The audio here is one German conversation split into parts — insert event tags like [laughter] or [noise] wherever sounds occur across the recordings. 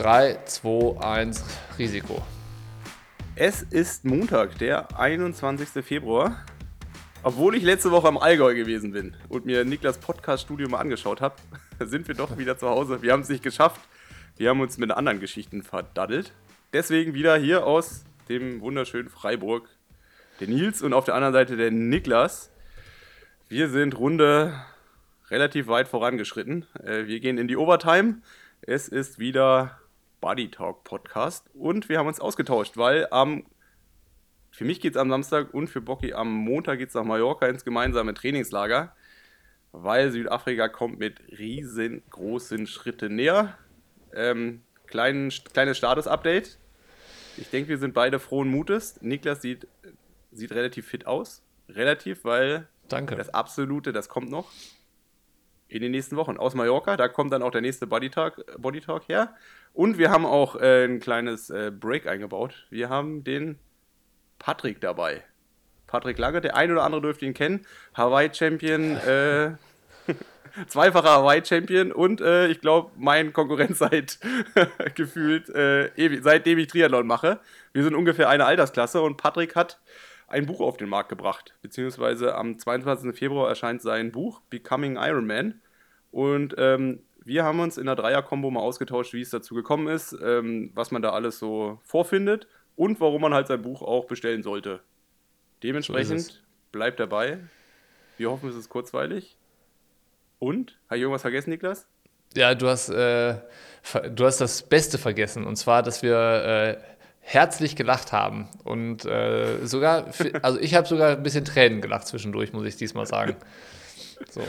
3, 2, 1, Risiko. Es ist Montag, der 21. Februar. Obwohl ich letzte Woche am Allgäu gewesen bin und mir Niklas Podcast-Studio mal angeschaut habe, [laughs] sind wir doch wieder zu Hause. Wir haben es nicht geschafft. Wir haben uns mit anderen Geschichten verdaddelt. Deswegen wieder hier aus dem wunderschönen Freiburg der Nils und auf der anderen Seite der Niklas. Wir sind Runde relativ weit vorangeschritten. Äh, wir gehen in die Overtime. Es ist wieder Buddy Talk Podcast und wir haben uns ausgetauscht, weil am für mich geht es am Samstag und für Bocky am Montag geht es nach Mallorca ins gemeinsame Trainingslager, weil Südafrika kommt mit riesengroßen Schritten näher. Ähm, klein, kleines Status-Update. Ich denke, wir sind beide frohen Mutes. Niklas sieht, sieht relativ fit aus. Relativ, weil Danke. das Absolute, das kommt noch in den nächsten Wochen aus Mallorca. Da kommt dann auch der nächste Body Talk, Body Talk her. Und wir haben auch äh, ein kleines äh, Break eingebaut. Wir haben den Patrick dabei. Patrick Lange, der ein oder andere dürfte ihn kennen. Hawaii-Champion, [laughs] äh, [laughs] zweifacher Hawaii-Champion und äh, ich glaube, mein Konkurrent seit [laughs] gefühlt, äh, seitdem ich Triathlon mache. Wir sind ungefähr eine Altersklasse und Patrick hat ein Buch auf den Markt gebracht. Beziehungsweise am 22. Februar erscheint sein Buch Becoming Iron Man. Und ähm, wir haben uns in der Dreier-Kombo mal ausgetauscht, wie es dazu gekommen ist, ähm, was man da alles so vorfindet und warum man halt sein Buch auch bestellen sollte. Dementsprechend So bleibt dabei. Wir hoffen, es ist kurzweilig. Und? Habe ich irgendwas vergessen, Niklas? Ja, du hast, äh, du hast das Beste vergessen. Und zwar, dass wir äh, herzlich gelacht haben. Und äh, sogar, also ich habe sogar ein bisschen Tränen gelacht zwischendurch, muss ich diesmal sagen. So.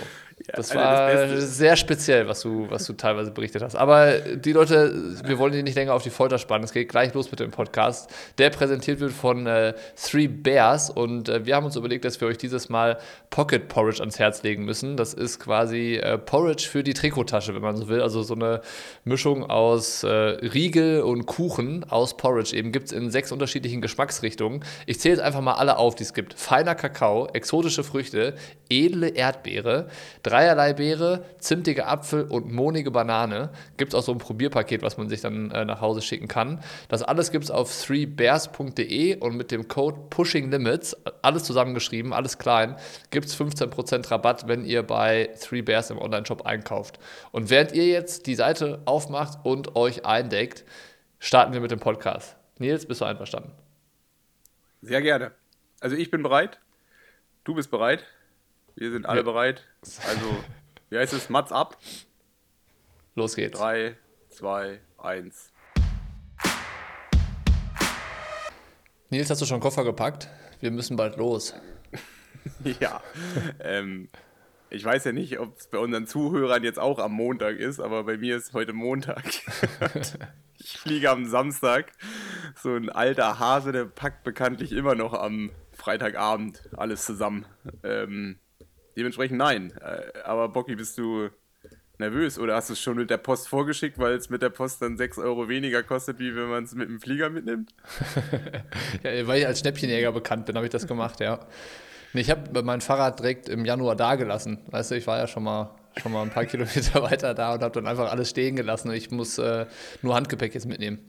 Das Alter, war das sehr speziell, was du, was du teilweise berichtet hast. Aber die Leute, wir wollen die nicht länger auf die Folter spannen. Es geht gleich los mit dem Podcast, der präsentiert wird von äh, Three Bears. Und äh, wir haben uns überlegt, dass wir euch dieses Mal Pocket Porridge ans Herz legen müssen. Das ist quasi äh, Porridge für die Trikottasche, wenn man so will. Also so eine Mischung aus äh, Riegel und Kuchen aus Porridge. Eben gibt es in sechs unterschiedlichen Geschmacksrichtungen. Ich zähle jetzt einfach mal alle auf, die es gibt. Feiner Kakao, exotische Früchte, edle Erdbeere, dreierlei Beere, zimtige Apfel und mohnige Banane. Gibt es auch so ein Probierpaket, was man sich dann äh, nach Hause schicken kann. Das alles gibt es auf threebears.de und mit dem Code Pushing Limits, alles zusammengeschrieben, alles klein, gibt es 15% Rabatt, wenn ihr bei Three Bears im Onlineshop einkauft. Und während ihr jetzt die Seite aufmacht und euch eindeckt, starten wir mit dem Podcast. Nils, bist du einverstanden? Sehr gerne. Also ich bin bereit. Du bist bereit. Wir sind alle Ja. bereit. Also, wie heißt es? Mats ab. Los geht's. 3, 2, 1. Nils, hast du schon Koffer gepackt? Wir müssen bald los. [laughs] Ja. ähm, ich weiß ja nicht, ob es bei unseren Zuhörern jetzt auch am Montag ist, aber bei mir ist heute Montag. [laughs] ich fliege am Samstag. So ein alter Hase, der packt bekanntlich immer noch am Freitagabend alles zusammen. Ähm, dementsprechend nein. Äh, aber Bocky, bist du nervös oder hast du es schon mit der Post vorgeschickt, weil es mit der Post dann 6 Euro weniger kostet, wie wenn man es mit dem Flieger mitnimmt? [laughs] Ja, weil ich als Schnäppchenjäger bekannt bin, habe ich das gemacht, ja. Ich habe mein Fahrrad direkt im Januar da gelassen. Weißt du, ich war ja schon mal, schon mal ein paar [laughs] Kilometer weiter da und habe dann einfach alles stehen gelassen. Und ich muss äh, nur Handgepäck jetzt mitnehmen.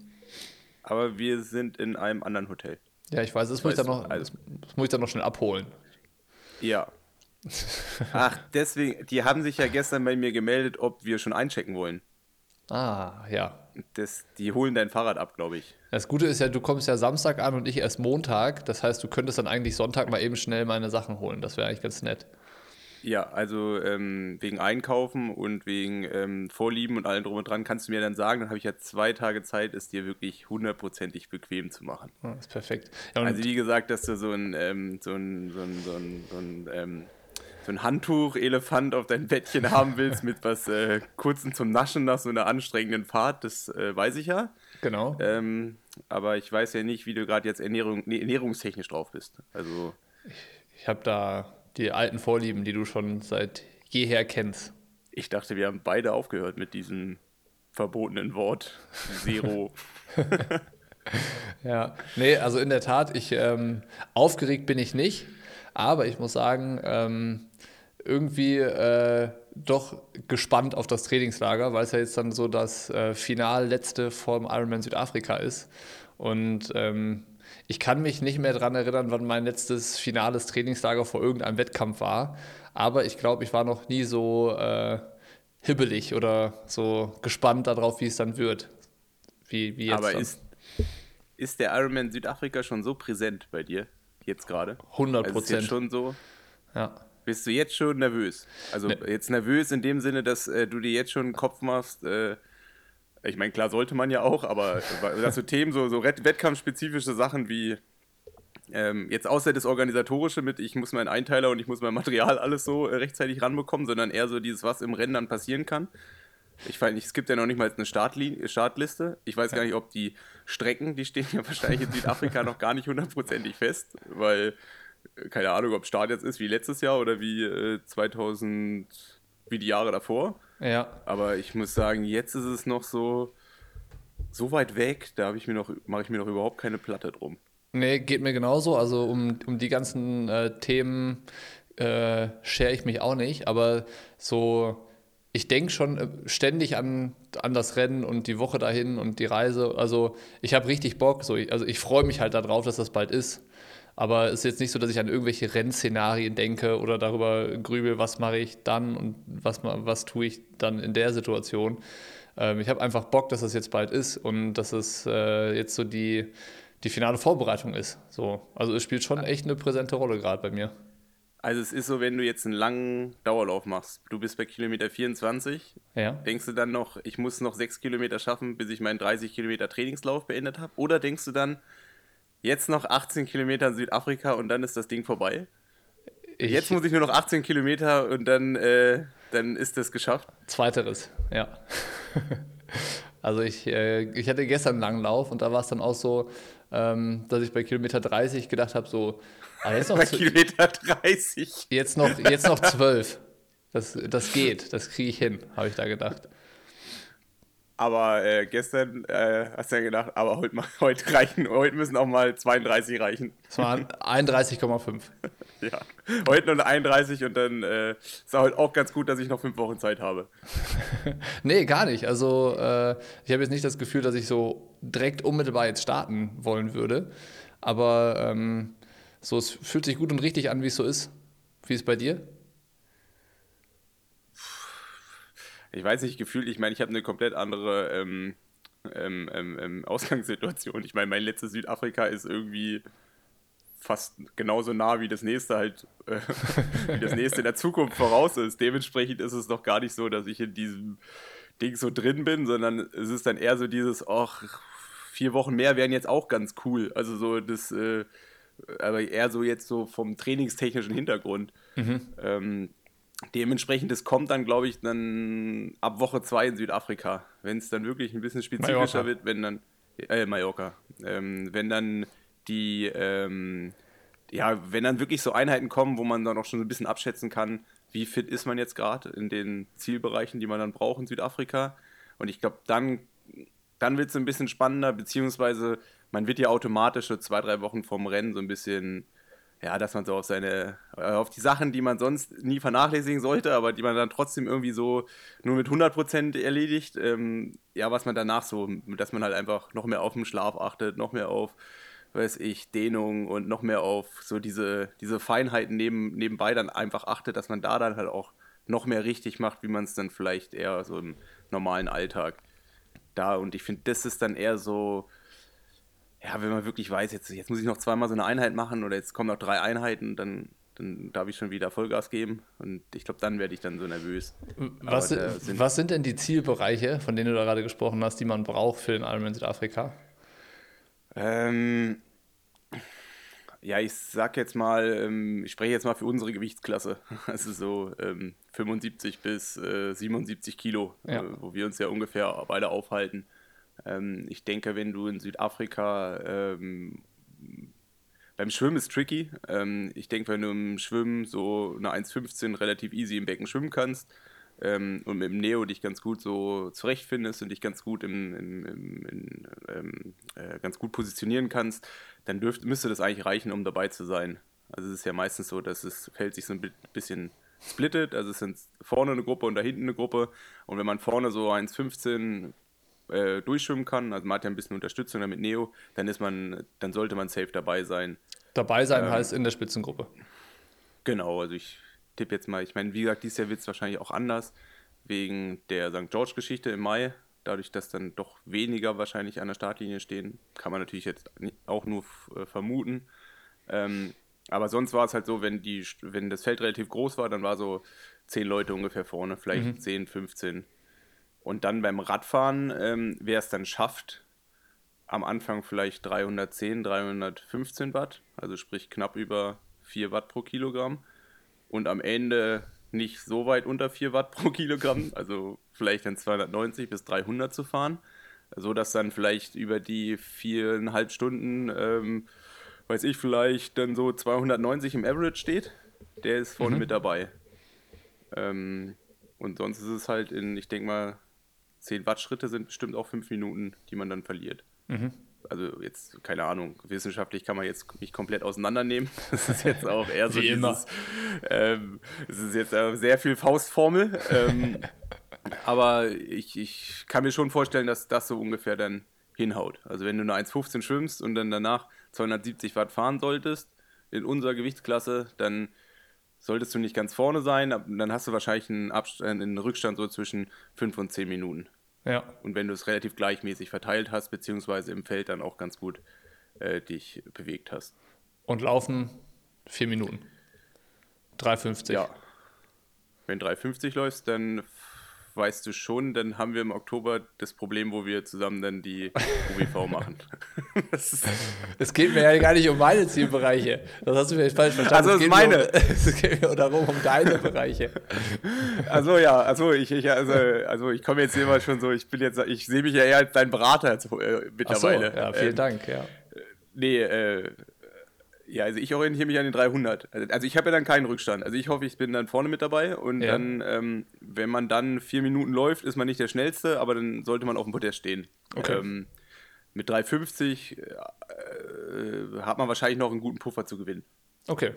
Aber wir sind in einem anderen Hotel. Ja, ich weiß, das muss ich, Weißt dann noch, also- das muss ich dann noch schnell abholen. Ja. Ach, deswegen, die haben sich ja gestern bei mir gemeldet, ob wir schon einchecken wollen. Ah, ja. Das, die holen dein Fahrrad ab, glaube ich. Das Gute ist ja, du kommst ja Samstag an und ich erst Montag. Das heißt, du könntest dann eigentlich Sonntag mal eben schnell meine Sachen holen. Das wäre eigentlich ganz nett. Ja, also ähm, wegen Einkaufen und wegen ähm, Vorlieben und allem drum und dran kannst du mir dann sagen, dann habe ich ja zwei Tage Zeit, es dir wirklich hundertprozentig bequem zu machen. Das ist perfekt. Ja, Also wie gesagt, dass du so ein, ähm, so ein, so ein, so ein, so ein, ähm, so ein Handtuch-Elefant auf dein Bettchen haben willst mit was äh, kurzen zum Naschen nach so einer anstrengenden Fahrt, das äh, weiß ich ja. genau. Ähm, aber ich weiß ja nicht, wie du gerade jetzt Ernährung, nee, ernährungstechnisch drauf bist. Also, Ich habe da die alten Vorlieben, die du schon seit jeher kennst. ich dachte, wir haben beide aufgehört mit diesem verbotenen Wort. Zero. [laughs] [laughs] Ja, nee, also in der Tat, ich ähm, aufgeregt bin ich nicht, aber ich muss sagen, ähm, irgendwie äh, doch gespannt auf das Trainingslager, weil es ja jetzt dann so das äh, Final letzte vom Ironman Südafrika ist. Und ähm, ich kann mich nicht mehr daran erinnern, wann mein letztes finales Trainingslager vor irgendeinem Wettkampf war. Aber ich glaube, ich war noch nie so äh, hibbelig oder so gespannt darauf, wie es dann wird. Wie, wie jetzt. Aber dann. ist, ist der Ironman Südafrika schon so präsent bei dir? Jetzt gerade? 100 Also ist jetzt Prozent. schon so. ja. Bist du jetzt schon nervös? Also Ne. jetzt nervös in dem Sinne, dass äh, du dir jetzt schon einen Kopf machst. Äh, ich meine, klar sollte man ja auch, aber [laughs] dass so Themen, so, so Wett- wettkampfspezifische Sachen wie ähm, jetzt außer das Organisatorische mit, ich muss meinen Einteiler und ich muss mein Material alles so äh, rechtzeitig ranbekommen, sondern eher so dieses, was im Rennen dann passieren kann. Ich weiß nicht, es gibt ja noch nicht mal eine Startlin Startliste. Ich weiß gar nicht, ob die Strecken, die stehen ja wahrscheinlich in Südafrika noch gar nicht hundertprozentig fest, weil äh, keine Ahnung, ob Start jetzt ist wie letztes Jahr oder wie äh, 2000, wie die Jahre davor. Ja. Aber ich muss sagen, jetzt ist es noch so, so weit weg, da habe ich mir noch, mache ich mir noch überhaupt keine Platte drum. Nee, geht mir genauso. Also um, um die ganzen äh, Themen äh, schere ich mich auch nicht. Aber so, ich denke schon äh, ständig an, an das Rennen und die Woche dahin und die Reise. Also ich habe richtig Bock. So, ich, also ich freue mich halt darauf, dass das bald ist. Aber es ist jetzt nicht so, dass ich an irgendwelche Rennszenarien denke oder darüber grübel, was mache ich dann und was, was tue ich dann in der Situation. Ähm, ich habe einfach Bock, dass das jetzt bald ist und dass es äh, jetzt so die, die finale Vorbereitung ist. So. Also es spielt schon echt eine präsente Rolle gerade bei mir. Also es ist so, wenn du jetzt einen langen Dauerlauf machst, du bist bei Kilometer 24, Ja. denkst du dann noch, ich muss noch sechs Kilometer schaffen, bis ich meinen 30 Kilometer Trainingslauf beendet habe? Oder denkst du dann, jetzt noch 18 Kilometer in Südafrika und dann ist das Ding vorbei? Ich, Jetzt muss ich nur noch 18 Kilometer und dann, äh, dann ist das geschafft. Zweiteres, ja. [laughs] also ich, äh, ich hatte gestern einen langen Lauf und da war es dann auch so, ähm, dass ich bei Kilometer 30 gedacht habe, so, ah, jetzt, noch, Bei Kilometer 30. jetzt, noch, jetzt noch 12. Das, das geht, das kriege ich hin, habe ich da gedacht. Aber äh, gestern äh, hast du ja gedacht, aber heute, mal, heute reichen, heute müssen auch mal 32 reichen. Das waren 31,5. [laughs] Ja, heute nur eine 31 und dann äh, ist heute auch ganz gut, dass ich noch fünf Wochen Zeit habe. [laughs] Nee, gar nicht. Also äh, ich habe jetzt nicht das Gefühl, dass ich so direkt unmittelbar jetzt starten wollen würde. Aber ähm, so, es fühlt sich gut und richtig an, wie es so ist. Wie ist es bei dir? Ich weiß nicht, gefühlt, ich meine, ich habe eine komplett andere ähm, ähm, ähm, ähm, Ausgangssituation. Ich meine, mein letztes Südafrika ist irgendwie fast genauso nah wie das nächste halt, äh, wie das nächste in der Zukunft voraus ist. Dementsprechend ist es doch gar nicht so, dass ich in diesem Ding so drin bin, sondern es ist dann eher so dieses, ach, vier Wochen mehr wären jetzt auch ganz cool. Also so das, äh, aber eher so jetzt so vom trainingstechnischen Hintergrund. Ähm, dementsprechend, das kommt dann, glaube ich, dann ab Woche zwei in Südafrika. Wenn es dann wirklich ein bisschen spezifischer Mallorca. wird, wenn dann, äh, Mallorca, ähm, wenn dann die, ähm, ja, wenn dann wirklich so Einheiten kommen, wo man dann auch schon so ein bisschen abschätzen kann, wie fit ist man jetzt gerade in den Zielbereichen, die man dann braucht in Südafrika. Und ich glaube, dann, dann wird es ein bisschen spannender, beziehungsweise man wird ja automatisch so zwei, drei Wochen vorm Rennen so ein bisschen, ja, dass man so auf seine, äh, auf die Sachen, die man sonst nie vernachlässigen sollte, aber die man dann trotzdem irgendwie so nur mit 100% erledigt, ähm, ja, was man danach so, dass man halt einfach noch mehr auf den Schlaf achtet, noch mehr auf, weiß ich, Dehnung und noch mehr auf so diese, diese Feinheiten neben, nebenbei dann einfach achtet, dass man da dann halt auch noch mehr richtig macht, wie man es dann vielleicht eher so im normalen Alltag da. Und ich finde, das ist dann eher so, ja, wenn man wirklich weiß, jetzt, jetzt muss ich noch zweimal so eine Einheit machen oder jetzt kommen noch drei Einheiten, dann, dann darf ich schon wieder Vollgas geben. Und ich glaube, dann werde ich dann so nervös. Was, Aber sind, sind- was sind denn die Zielbereiche, von denen du da gerade gesprochen hast, die man braucht für den Ironman Südafrika? Ähm, ja, ich sag jetzt mal, ähm, ich spreche jetzt mal für unsere Gewichtsklasse. [laughs] Also so ähm, 75 bis äh, 77 Kilo, Ja. äh, wo wir uns ja ungefähr beide aufhalten. Ähm, ich denke, wenn du in Südafrika ähm, beim Schwimmen ist tricky. Ähm, ich denke, wenn du im Schwimmen so eine 1,15 relativ easy im Becken schwimmen kannst ähm, und mit dem Neo dich ganz gut so zurechtfindest und dich ganz gut, im, im, im, in, ähm, äh, ganz gut positionieren kannst, dann dürft, müsste das eigentlich reichen, um dabei zu sein. Also es ist ja meistens so, dass es fällt sich so ein bi- bisschen splittet. Also es sind vorne eine Gruppe und da hinten eine Gruppe. Und wenn man vorne so 1,15 äh, durchschwimmen kann, also man hat ja ein bisschen Unterstützung damit Neo, dann ist man, dann sollte man safe dabei sein. Dabei sein ähm, heißt in der Spitzengruppe. Genau, also ich tippe jetzt mal, ich meine, wie gesagt, dieses Jahr wird es wahrscheinlich auch anders, wegen der St. George-Geschichte im Mai. Dadurch, dass dann doch weniger wahrscheinlich an der Startlinie stehen, kann man natürlich jetzt auch nur äh, vermuten. Ähm, aber sonst war es halt so, wenn, die, wenn das Feld relativ groß war, dann war so zehn Leute ungefähr vorne, vielleicht mhm. 10, 15. Und dann beim Radfahren, ähm, wer es dann schafft, am Anfang vielleicht 310, 315 Watt, also sprich knapp über 4 Watt pro Kilogramm. Und am Ende nicht so weit unter 4 Watt pro Kilogramm, [laughs] also vielleicht dann 290 bis 300 zu fahren, so dass dann vielleicht über die viereinhalb Stunden, ähm, weiß ich, vielleicht dann so 290 im Average steht. Der ist vorne mhm. mit dabei. Ähm, und sonst ist es halt in, ich denke mal, 10 Watt Schritte sind bestimmt auch 5 Minuten, die man dann verliert. Mhm also jetzt, keine Ahnung, wissenschaftlich kann man jetzt nicht komplett auseinandernehmen. [laughs] Das ist jetzt auch eher so Wie dieses. Ähm, es ist jetzt sehr viel Faustformel. ähm, [laughs] aber ich, ich kann mir schon vorstellen, dass das so ungefähr dann hinhaut. Also wenn du eine 1,15 schwimmst und dann danach 270 Watt fahren solltest, in unserer Gewichtsklasse, dann solltest du nicht ganz vorne sein, dann hast du wahrscheinlich einen, Abstand, einen Rückstand so zwischen 5 und 10 Minuten. Ja. Und wenn du es relativ gleichmäßig verteilt hast, beziehungsweise im Feld dann auch ganz gut äh, dich bewegt hast. Und laufen vier Minuten. 3,50. Ja. Wenn 3,50 läufst, dann weißt du schon, dann haben wir im Oktober das Problem, wo wir zusammen dann die UWV [laughs] machen. es geht mir ja gar nicht um meine Zielbereiche. Das hast du vielleicht falsch verstanden. Also es, es meine. Um, [laughs] es geht mir darum, um deine Bereiche. Also ja, also ich, ich also, also ich komme jetzt immer schon so, ich bin jetzt, ich sehe mich ja eher als dein Berater äh, mittlerweile. So, ja, vielen ähm, Dank, ja. Nee, äh, ja, also ich orientiere mich an den 300. Also ich habe ja dann keinen Rückstand. Also ich hoffe, ich bin dann vorne mit dabei und ja. dann, ähm, wenn man dann vier Minuten läuft, ist man nicht der Schnellste, aber dann sollte man auf dem Podest stehen. Okay. Ähm, mit 350 äh, hat man wahrscheinlich noch einen guten Puffer zu gewinnen. Okay.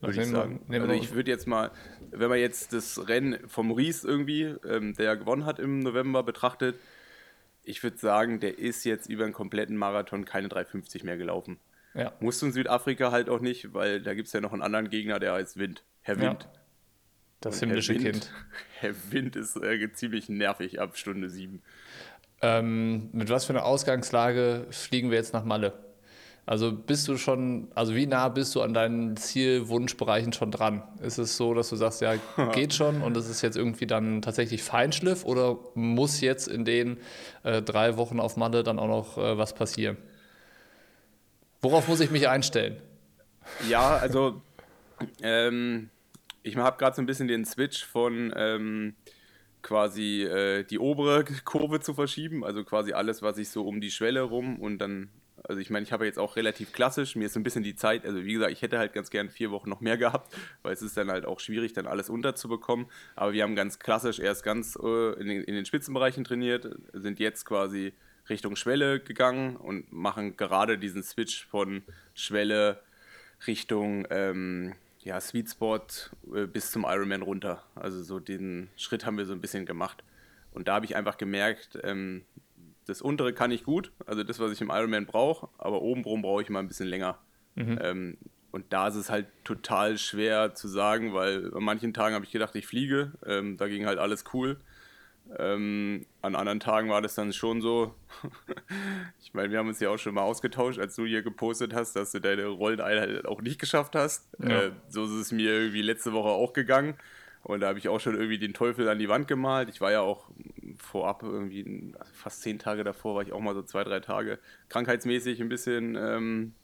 Würde ich sagen. Wir, also ich würde jetzt mal, wenn man jetzt das Rennen vom Ries irgendwie, ähm, der gewonnen hat im November, betrachtet, ich würde sagen, der ist jetzt über einen kompletten Marathon keine 350 mehr gelaufen. Ja. Musst du in Südafrika halt auch nicht, weil da gibt es ja noch einen anderen Gegner, der heißt Wind. Herr Wind. Ja. Das himmlische Wind, Kind. [laughs] Herr Wind ist äh, ziemlich nervig ab Stunde sieben. Ähm, mit was für einer Ausgangslage fliegen wir jetzt nach Malle? Also bist du schon, also wie nah bist du an deinen Zielwunschbereichen schon dran? Ist es so, dass du sagst, ja, [laughs] geht schon und es ist jetzt irgendwie dann tatsächlich Feinschliff oder muss jetzt in den äh, drei Wochen auf Malle dann auch noch äh, was passieren? Worauf muss ich mich einstellen? Ja, also ähm, ich habe gerade so ein bisschen den Switch von ähm, quasi äh, die obere Kurve zu verschieben, also quasi alles, was ich so um die Schwelle rum und dann, also ich meine, ich habe jetzt auch relativ klassisch, mir ist so ein bisschen die Zeit, also wie gesagt, ich hätte halt ganz gern vier Wochen noch mehr gehabt, weil es ist dann halt auch schwierig, dann alles unterzubekommen, aber wir haben ganz klassisch erst ganz äh, in, den, in den Spitzenbereichen trainiert, sind jetzt quasi Richtung Schwelle gegangen und machen gerade diesen Switch von Schwelle Richtung ähm, ja, Sweet Spot äh, bis zum Ironman runter. Also so den Schritt haben wir so ein bisschen gemacht. Und da habe ich einfach gemerkt, ähm, das untere kann ich gut, also das, was ich im Ironman brauche, aber obenrum brauche ich mal ein bisschen länger. Mhm. Ähm, und da ist es halt total schwer zu sagen, weil an manchen Tagen habe ich gedacht, ich fliege, ähm, da ging halt alles cool. Ähm, an anderen Tagen war das dann schon so. [laughs] ich meine, wir haben uns ja auch schon mal ausgetauscht, als du hier gepostet hast, dass du deine Rolleneinheit auch nicht geschafft hast. Ja. Äh, so ist es mir irgendwie letzte Woche auch gegangen. Und da habe ich auch schon irgendwie den Teufel an die Wand gemalt. Ich war ja auch vorab irgendwie, fast zehn Tage davor, war ich auch mal so zwei, drei Tage krankheitsmäßig ein bisschen ähm,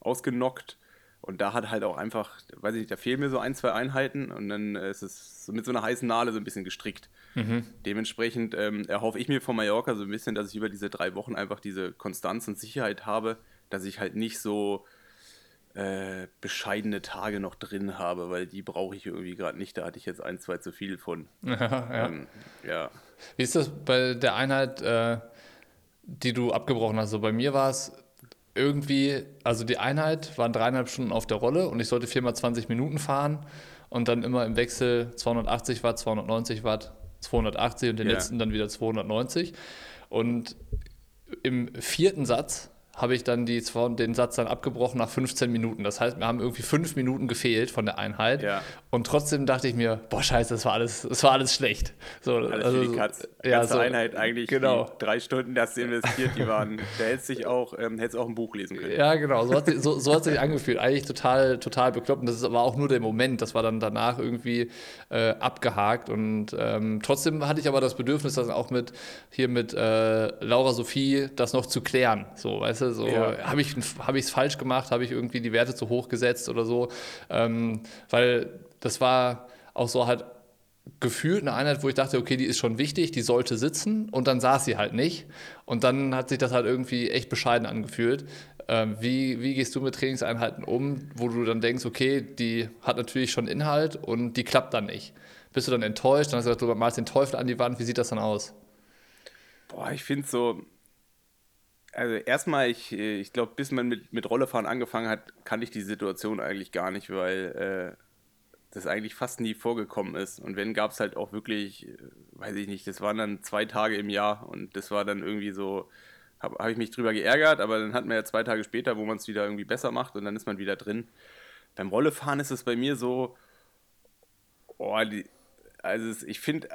ausgenockt. Und da hat halt auch einfach, weiß ich nicht, da fehlen mir so ein, zwei Einheiten und dann ist es mit so einer heißen Nadel so ein bisschen gestrickt. Mhm. Dementsprechend ähm, erhoffe ich mir von Mallorca so ein bisschen, dass ich über diese drei Wochen einfach diese Konstanz und Sicherheit habe, dass ich halt nicht so äh, bescheidene Tage noch drin habe, weil die brauche ich irgendwie gerade nicht. Da hatte ich jetzt ein, zwei zu viel von. Ja, [laughs] ja. Ähm, ja. Wie ist das bei der Einheit, äh, die du abgebrochen hast? So bei mir war es irgendwie, also die Einheit waren dreieinhalb Stunden auf der Rolle und ich sollte viermal 20 Minuten fahren. und dann immer im Wechsel 280 Watt, 290 Watt, 280 und den Ja. letzten dann wieder 290. Und im vierten Satz habe ich dann die, den Satz dann abgebrochen nach 15 Minuten. Das heißt, wir haben irgendwie fünf Minuten gefehlt von der Einheit. Ja. Und trotzdem dachte ich mir, boah, scheiße, das war alles, das war alles schlecht. So, Alles also für die Katz. Ja, Ganze so, Einheit eigentlich. Genau. Drei Stunden, das du investiert, die waren. Da hättest dich auch, ähm, hättest auch ein Buch lesen können. Ja, genau, so hat, sich, so, so hat sich angefühlt. Eigentlich total, total bekloppt. Und das aber auch nur der Moment. Das war dann danach irgendwie äh, abgehakt. Und ähm, trotzdem hatte ich aber das Bedürfnis, das auch mit hier mit äh, Laura Sophie das noch zu klären. So, weißt du, so Ja. habe ich es falsch gemacht, habe ich irgendwie die Werte zu hoch gesetzt oder so. Ähm, weil das war auch so halt gefühlt eine Einheit, wo ich dachte, okay, die ist schon wichtig, die sollte sitzen und dann saß sie halt nicht. Und dann hat sich das halt irgendwie echt bescheiden angefühlt. Ähm, wie, wie gehst du mit Trainingseinheiten um, wo du dann denkst, okay, die hat natürlich schon Inhalt und die klappt dann nicht? Bist du dann enttäuscht? Dann hast du gesagt, du malst den Teufel an die Wand. Wie sieht das dann aus? Boah, ich finde so. Also erstmal, ich, äh, ich glaube, bis man mit, mit Rollefahren angefangen hat, kannte ich die Situation eigentlich gar nicht, weil äh, das eigentlich fast nie vorgekommen ist. Und wenn, gab es halt auch wirklich, äh, weiß ich nicht, das waren dann zwei Tage im Jahr und das war dann irgendwie so, habe hab ich mich drüber geärgert, aber dann hat man ja zwei Tage später, wo man es wieder irgendwie besser macht und dann ist man wieder drin. Beim Rollefahren ist es bei mir so, oh, die, also es, ich finde,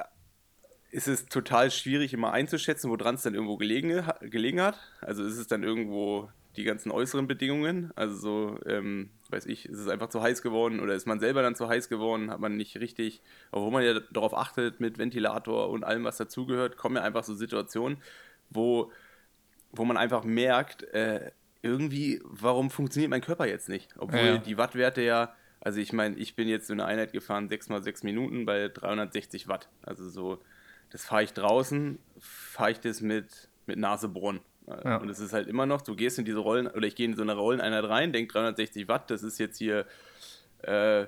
ist es total schwierig immer einzuschätzen, woran es dann irgendwo gelegen, gelegen hat. Also ist es dann irgendwo die ganzen äußeren Bedingungen, also so, ähm, weiß ich, ist es einfach zu heiß geworden oder ist man selber dann zu heiß geworden, hat man nicht richtig, obwohl man ja darauf achtet mit Ventilator und allem, was dazugehört, kommen ja einfach so Situationen, wo, wo man einfach merkt, äh, irgendwie, warum funktioniert mein Körper jetzt nicht? Obwohl Ja. die Wattwerte ja, also ich meine, ich bin jetzt so eine Einheit gefahren, 6 mal 6 Minuten bei 360 Watt. Also so, das fahre ich draußen, fahre ich das mit, mit Nasebohren. Ja. Und es ist halt immer noch, du gehst in diese Rollen, oder ich gehe in so eine Rolleneinheit rein, denk 360 Watt, das ist jetzt hier, äh,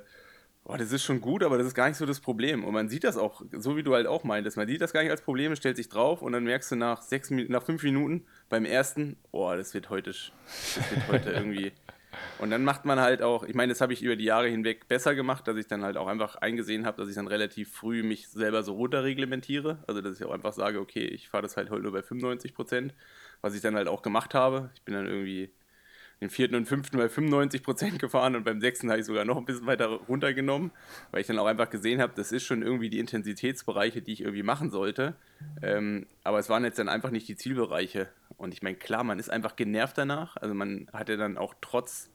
boah, das ist schon gut, aber das ist gar nicht so das Problem. Und man sieht das auch, so wie du halt auch meintest, man sieht das gar nicht als Problem, stellt sich drauf und dann merkst du nach, sechs, nach fünf Minuten beim ersten, boah, das wird heute, das wird heute [laughs] irgendwie. Und dann macht man halt auch, ich meine, das habe ich über die Jahre hinweg besser gemacht, dass ich dann halt auch einfach eingesehen habe, dass ich dann relativ früh mich selber so runterreglementiere. Also, dass ich auch einfach sage, okay, ich fahre das halt heute nur bei 95 Prozent, was ich dann halt auch gemacht habe. Ich bin dann irgendwie den vierten und fünften bei 95 Prozent gefahren und beim sechsten habe ich sogar noch ein bisschen weiter runtergenommen, weil ich dann auch einfach gesehen habe, das ist schon irgendwie die Intensitätsbereiche, die ich irgendwie machen sollte. Ähm, aber es waren jetzt dann einfach nicht die Zielbereiche. Und ich meine, klar, man ist einfach genervt danach. Also man hat ja dann auch trotz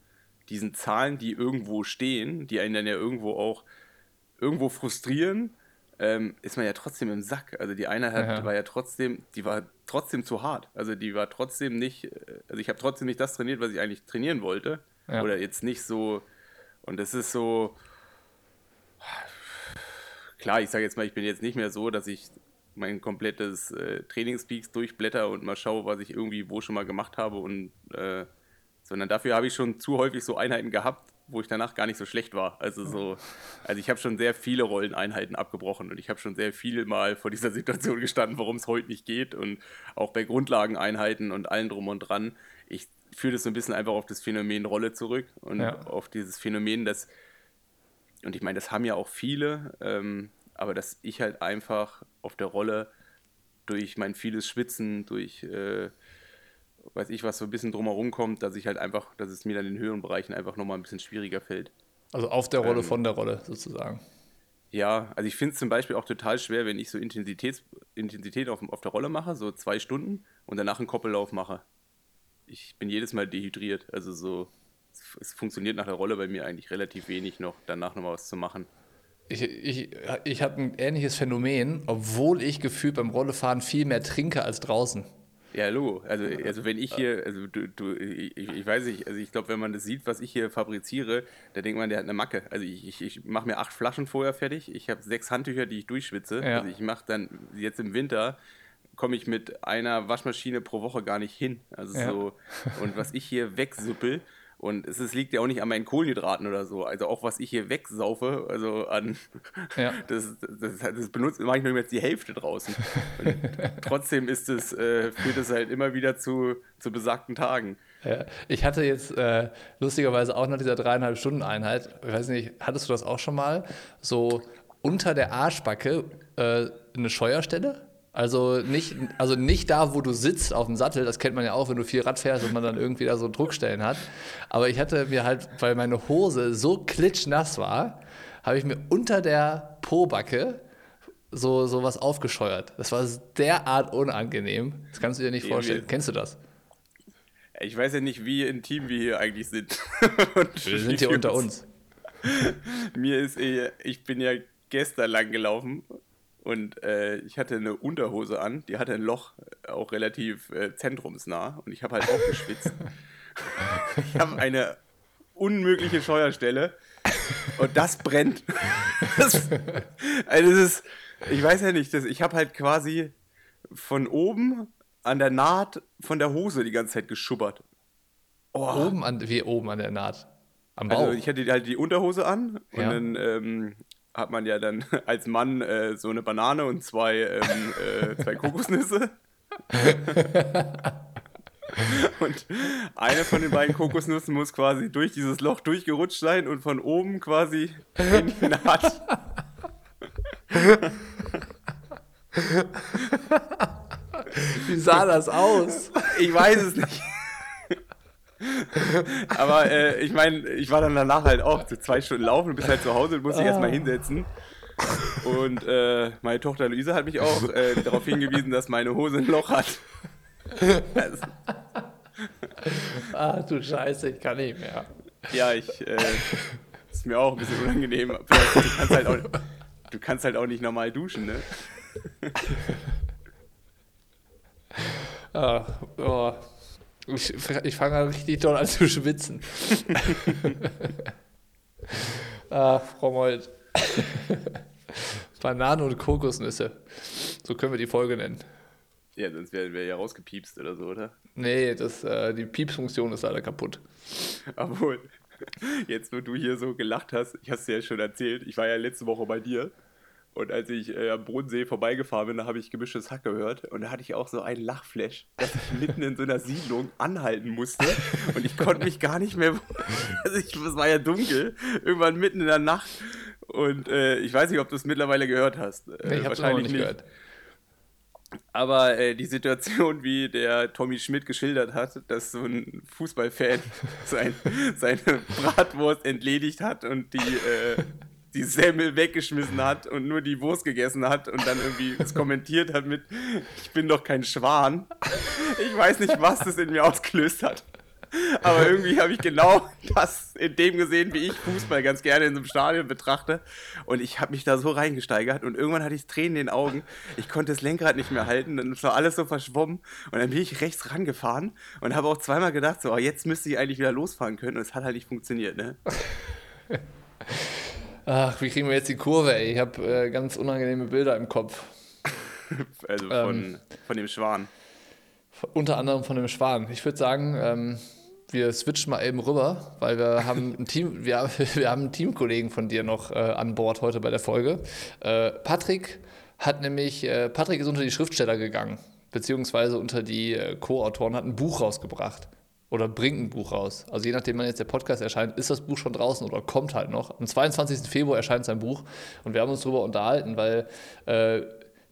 diesen Zahlen, die irgendwo stehen, die einen dann ja irgendwo auch irgendwo frustrieren, ähm, ist man ja trotzdem im Sack. Also die Einheit hat, Ja. war ja trotzdem, die war trotzdem zu hart. Also die war trotzdem nicht, äh, also ich habe trotzdem nicht das trainiert, was ich eigentlich trainieren wollte. Ja. Oder jetzt nicht so, und das ist so, klar, ich sage jetzt mal, ich bin jetzt nicht mehr so, dass ich mein komplettes äh, Trainingspeaks durchblätter und mal schaue, was ich irgendwie wo schon mal gemacht habe und äh, sondern dafür habe ich schon zu häufig so Einheiten gehabt, wo ich danach gar nicht so schlecht war. Also so, [laughs] also ich habe schon sehr viele Rolleneinheiten abgebrochen und ich habe schon sehr viel mal vor dieser Situation gestanden, warum es heute nicht geht und auch bei Grundlageneinheiten und allen drum und dran. Ich führe das so ein bisschen einfach auf das Phänomen Rolle zurück und Ja. auf dieses Phänomen, dass und ich meine, das haben ja auch viele, ähm, aber dass ich halt einfach auf der Rolle durch mein vieles Schwitzen, durch äh, weiß ich was so ein bisschen drumherum kommt, dass ich halt einfach, dass es mir dann in den höheren Bereichen einfach nochmal ein bisschen schwieriger fällt. Also auf der Rolle Ähm, von der Rolle sozusagen. Ja, also ich finde es zum Beispiel auch total schwer, wenn ich so Intensitäts, Intensität auf, auf der Rolle mache, so zwei Stunden und danach einen Koppellauf mache. Ich bin jedes Mal dehydriert. Also so, es, es funktioniert nach der Rolle bei mir eigentlich relativ wenig noch, danach nochmal was zu machen. Ich, ich, ich habe ein ähnliches Phänomen, obwohl ich gefühlt beim Rollefahren viel mehr trinke als draußen. Ja, Logo. Also, also wenn ich hier, also du, du ich, ich weiß nicht, also ich glaube, wenn man das sieht, was ich hier fabriziere, da denkt man, der hat eine Macke. Also ich, ich, ich mache mir acht Flaschen vorher fertig. Ich habe sechs Handtücher, die ich durchschwitze. Ja. Also ich mache dann jetzt im Winter komme ich mit einer Waschmaschine pro Woche gar nicht hin. Also Ja. so und was ich hier wegsuppel Und es, es, liegt ja auch nicht an meinen Kohlenhydraten oder so. Also auch was ich hier wegsaufe, also an ja. [laughs] das, das, das benutzt, mache ich nur jetzt die Hälfte draußen. Und [laughs] trotzdem ist es, äh, führt es halt immer wieder zu, zu besagten Tagen. Ja, ich hatte jetzt äh, lustigerweise auch nach dieser dreieinhalb Stunden Einheit, ich weiß nicht, hattest du das auch schon mal, so unter der Arschbacke äh, eine Scheuerstelle? Also nicht, also nicht da, wo du sitzt auf dem Sattel, das kennt man ja auch, wenn du viel Rad fährst und man dann irgendwie da so Druckstellen hat. Aber ich hatte mir halt, weil meine Hose so klitschnass war, habe ich mir unter der Pobacke so, so was aufgescheuert. Das war derart unangenehm. Das kannst du dir nicht vorstellen. Kennst du das? Ich weiß ja nicht, wie intim wir hier eigentlich sind. [laughs] wir sind hier unter uns. [laughs] Mir ist eh, ich bin ja gestern lang gelaufen und äh, ich hatte eine Unterhose an, die hatte ein Loch, äh, auch relativ äh, zentrumsnah. Und ich habe halt auch geschwitzt. ich habe eine unmögliche Scheuerstelle. Und das brennt. [laughs] das, also das ist, ich weiß ja nicht, das, ich habe halt quasi von oben an der Naht von der Hose die ganze Zeit geschubbert. Oh. Oben an, wie oben an der Naht? Am also Bauch? Also ich hatte halt die Unterhose an und ja. dann ähm, hat man ja dann [laughs] als Mann äh, so eine Banane und zwei, ähm, äh, zwei Kokosnüsse. [laughs] und eine von den beiden Kokosnüssen muss quasi durch dieses Loch durchgerutscht sein und von oben quasi in die Naht. Wie sah das aus? Ich weiß es nicht. [laughs] Aber äh, ich meine, ich war dann danach halt auch so zwei Stunden laufen und bis halt zu Hause und musste ich erstmal ah. hinsetzen. Und äh, meine Tochter Luise hat mich auch äh, darauf hingewiesen, dass meine Hose ein Loch hat. Also. [laughs] Ah, du Scheiße, ich kann nicht mehr. Ja, ich. Äh, ist mir auch ein bisschen unangenehm. Du kannst halt auch, du kannst halt auch nicht normal duschen, ne? Ah, oh. Ich, ich fange richtig doll an zu schwitzen. [laughs] ah, Frau Molt. Bananen und Kokosnüsse. So können wir die Folge nennen. Ja, sonst werden wir ja rausgepiepst oder so, oder? Nee, das, äh, die Piepsfunktion ist leider kaputt. Obwohl, [laughs] jetzt wo du hier so gelacht hast, ich hast dir ja schon erzählt, ich war ja letzte Woche bei dir und als ich äh, am Bodensee vorbeigefahren bin, da habe ich gemischtes Hack gehört. Und da hatte ich auch so einen Lachflash, dass ich mitten in so einer Siedlung anhalten musste. Und ich konnte mich gar nicht mehr. Also ich, es war ja dunkel, irgendwann mitten in der Nacht. Und äh, ich weiß nicht, ob du es mittlerweile gehört hast. Äh, nee, ich habe wahrscheinlich nicht, gehört. Aber äh, die Situation, wie der Tommy Schmidt geschildert hat, dass so ein Fußballfan [laughs] sein, seine Bratwurst entledigt hat und die äh, die Semmel weggeschmissen hat und nur die Wurst gegessen hat und dann irgendwie es kommentiert hat mit, ich bin doch kein Schwan. Ich weiß nicht, was das in mir ausgelöst hat. Aber irgendwie habe ich genau das in dem gesehen, wie ich Fußball ganz gerne in so einem Stadion betrachte. Und ich habe mich da so reingesteigert und irgendwann hatte ich Tränen in den Augen. Ich konnte das Lenkrad nicht mehr halten und es war alles so verschwommen. Und dann bin ich rechts rangefahren und habe auch zweimal gedacht, so, oh, jetzt müsste ich eigentlich wieder losfahren können. Und es hat halt nicht funktioniert, ne? [laughs] Ach, wie kriegen wir jetzt die Kurve, ey? Ich habe äh, ganz unangenehme Bilder im Kopf. [laughs] also von, ähm, von dem Schwan. Unter anderem von dem Schwan. Ich würde sagen, ähm, wir switchen mal eben rüber, weil wir haben [laughs] ein Team, wir, wir haben einen Teamkollegen von dir noch äh, an Bord heute bei der Folge. Äh, Patrick hat nämlich, äh, Patrick ist unter die Schriftsteller gegangen, beziehungsweise unter die äh, Co-Autoren, hat ein Buch rausgebracht oder bringt ein Buch raus. Also je nachdem, wann jetzt der Podcast erscheint, ist das Buch schon draußen oder kommt halt noch. Am 22. Februar erscheint sein Buch und wir haben uns darüber unterhalten, weil äh,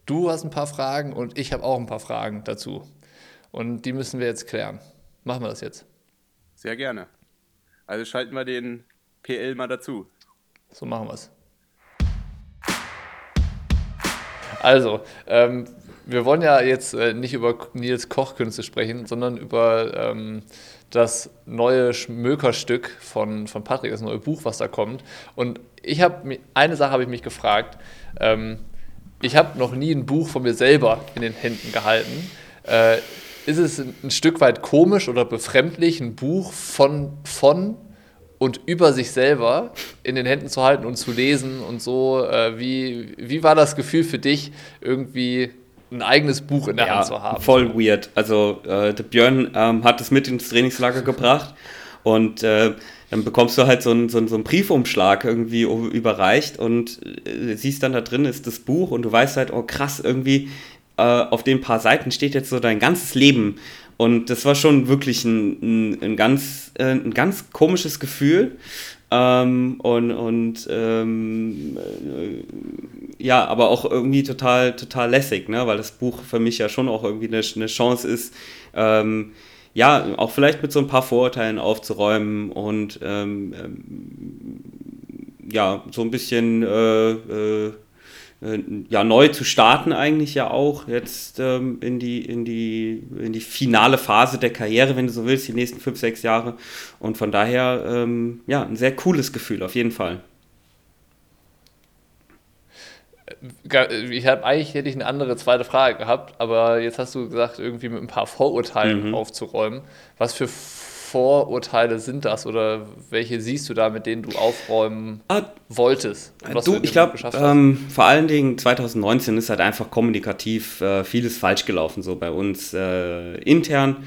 du hast ein paar Fragen und ich habe auch ein paar Fragen dazu. Und die müssen wir jetzt klären. Machen wir das jetzt. Sehr gerne. Also schalten wir den PL mal dazu. So machen wir es. Also, ähm, wir wollen ja jetzt äh, nicht über Nils Kochkünste sprechen, sondern über ähm, das neue Schmökerstück von, von Patrick, das neue Buch, was da kommt. Und ich habe eine Sache habe ich mich gefragt. Ähm, ich habe noch nie ein Buch von mir selber in den Händen gehalten. Äh, ist es ein Stück weit komisch oder befremdlich, ein Buch von, von und über sich selber in den Händen zu halten und zu lesen und so? Äh, wie, wie war das Gefühl für dich, irgendwie ein eigenes Buch in der ja, Hand zu haben. Voll weird. Also äh, der Björn ähm, hat es mit ins Trainingslager gebracht Und äh, dann bekommst du halt so einen, so, einen, so einen Briefumschlag irgendwie überreicht und äh, siehst dann da drin ist das Buch und du weißt halt, oh krass, irgendwie äh, auf den paar Seiten steht jetzt so dein ganzes Leben. Und das war schon wirklich ein, ein, ein ganz, äh, ein ganz komisches Gefühl. Ähm, und und ähm, äh, ja, aber auch irgendwie total, total lässig, ne? weil das Buch für mich ja schon auch irgendwie eine, eine Chance ist, ähm, ja, auch vielleicht mit so ein paar Vorurteilen aufzuräumen und ähm, ähm, ja, so ein bisschen äh, äh, ja, neu zu starten eigentlich ja auch jetzt ähm, in, die, in, die, in die finale Phase der Karriere, wenn du so willst, die nächsten fünf, sechs Jahre. Und von daher, ähm, ja, ein sehr cooles Gefühl auf jeden Fall. Ich habe eigentlich hätte ich eine andere zweite Frage gehabt, aber jetzt hast du gesagt, irgendwie mit ein paar Vorurteilen mhm. aufzuräumen. Was für Vorurteile sind das oder welche siehst du da, mit denen du aufräumen ah, wolltest? du, ich glaube, ähm, vor allen Dingen 2019 ist halt einfach kommunikativ äh, vieles falsch gelaufen, so bei uns äh, intern,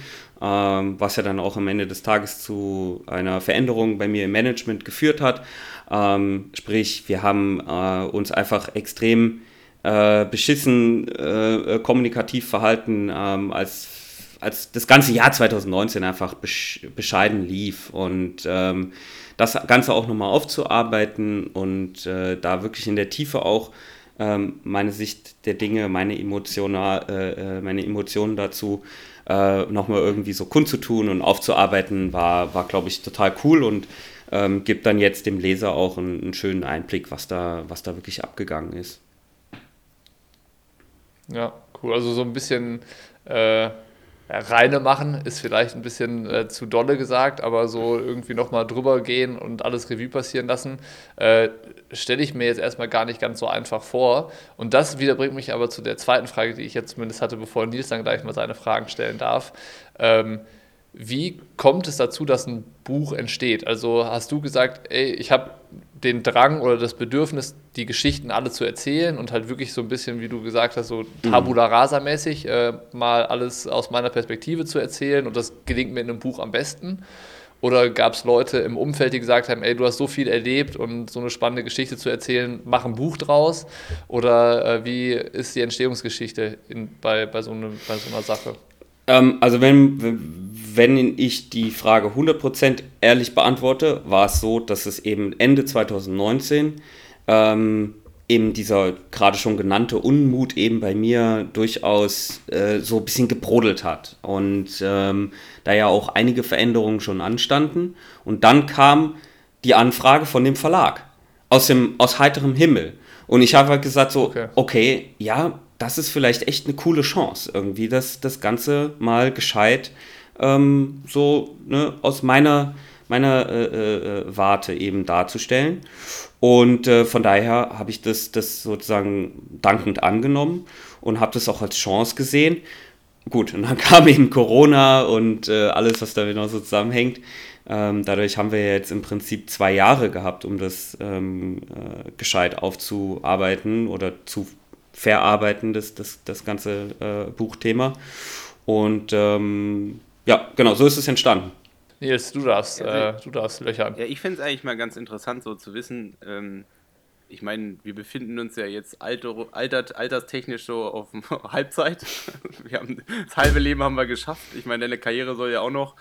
ähm, was ja dann auch am Ende des Tages zu einer Veränderung bei mir im Management geführt hat. Ähm, sprich, wir haben äh, uns einfach extrem äh, beschissen äh, kommunikativ verhalten, ähm, als als das ganze Jahr 2019 einfach bescheiden lief und ähm, das Ganze auch nochmal aufzuarbeiten und äh, da wirklich in der Tiefe auch ähm, meine Sicht der Dinge, meine, emotional, äh, äh meine Emotionen dazu äh, nochmal irgendwie so kundzutun und aufzuarbeiten, war, war glaube ich, total cool und ähm, gibt dann jetzt dem Leser auch einen, einen, schönen Einblick, was da, was da wirklich abgegangen ist. Ja, cool. Also so ein bisschen äh, reine machen ist vielleicht ein bisschen äh, zu dolle gesagt, aber so irgendwie nochmal drüber gehen und alles Revue passieren lassen, äh, stelle ich mir jetzt erstmal gar nicht ganz so einfach vor. Und das wieder bringt mich aber zu der zweiten Frage, die ich jetzt zumindest hatte, bevor Nils dann gleich mal seine Fragen stellen darf. Ähm, wie kommt es dazu, dass ein Buch entsteht? Also hast du gesagt, ey, ich habe den Drang oder das Bedürfnis, die Geschichten alle zu erzählen und halt wirklich so ein bisschen, wie du gesagt hast, so mhm. tabula rasa mäßig äh, mal alles aus meiner Perspektive zu erzählen und das gelingt mir in einem Buch am besten? Oder gab es Leute im Umfeld, die gesagt haben, ey, du hast so viel erlebt und so eine spannende Geschichte zu erzählen, mach ein Buch draus? Oder äh, wie ist die Entstehungsgeschichte in, bei, bei, so eine, bei so einer Sache? Ähm, also wenn, wenn ich die Frage 100% ehrlich beantworte, war es so, dass es eben Ende 2019 ähm, eben dieser gerade schon genannte Unmut eben bei mir durchaus äh, so ein bisschen gebrodelt hat. Und ähm, da ja auch einige Veränderungen schon anstanden. Und dann kam die Anfrage von dem Verlag aus, dem, aus heiterem Himmel. Und ich habe halt gesagt so, okay. okay, ja, das ist vielleicht echt eine coole Chance, irgendwie das, das Ganze mal gescheit ähm, so ne, aus meiner, meiner äh, äh, Warte eben darzustellen. Und äh, von daher habe ich das, das sozusagen dankend angenommen und habe das auch als Chance gesehen. Gut, und dann [laughs] kam eben Corona und äh, alles, was damit noch so zusammenhängt. Ähm, dadurch haben wir jetzt im Prinzip zwei Jahre gehabt, um das ähm, äh, gescheit aufzuarbeiten oder zu verarbeiten, das, das, das ganze äh, Buchthema. Und ähm, ja, genau, so ist es entstanden. Nils, du darfst, äh, du darfst löchern. Ja, ich finde es eigentlich mal ganz interessant, so zu wissen. Ähm, ich meine, wir befinden uns ja jetzt alter, altert, alterstechnisch so auf [laughs] Halbzeit. Wir haben, das halbe Leben haben wir geschafft. Ich meine, deine Karriere soll ja auch noch.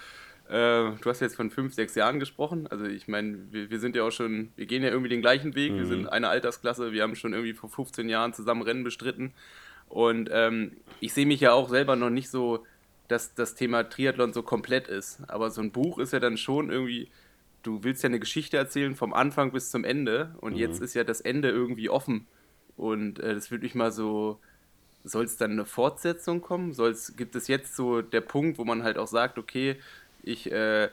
Äh, du hast jetzt von fünf, sechs Jahren gesprochen. Also ich meine, wir, wir, sind ja auch schon, wir gehen ja irgendwie den gleichen Weg. Mhm. Wir sind eine Altersklasse. Wir haben schon irgendwie vor 15 Jahren zusammen Rennen bestritten. Und ähm, ich sehe mich ja auch selber noch nicht so dass das Thema Triathlon so komplett ist. Aber so ein Buch ist ja dann schon irgendwie, du willst ja eine Geschichte erzählen vom Anfang bis zum Ende und mhm. jetzt ist ja das Ende irgendwie offen. Und äh, das würde mich mal so, soll es dann eine Fortsetzung kommen? Soll's, gibt es jetzt so der Punkt, wo man halt auch sagt, okay, ich, äh,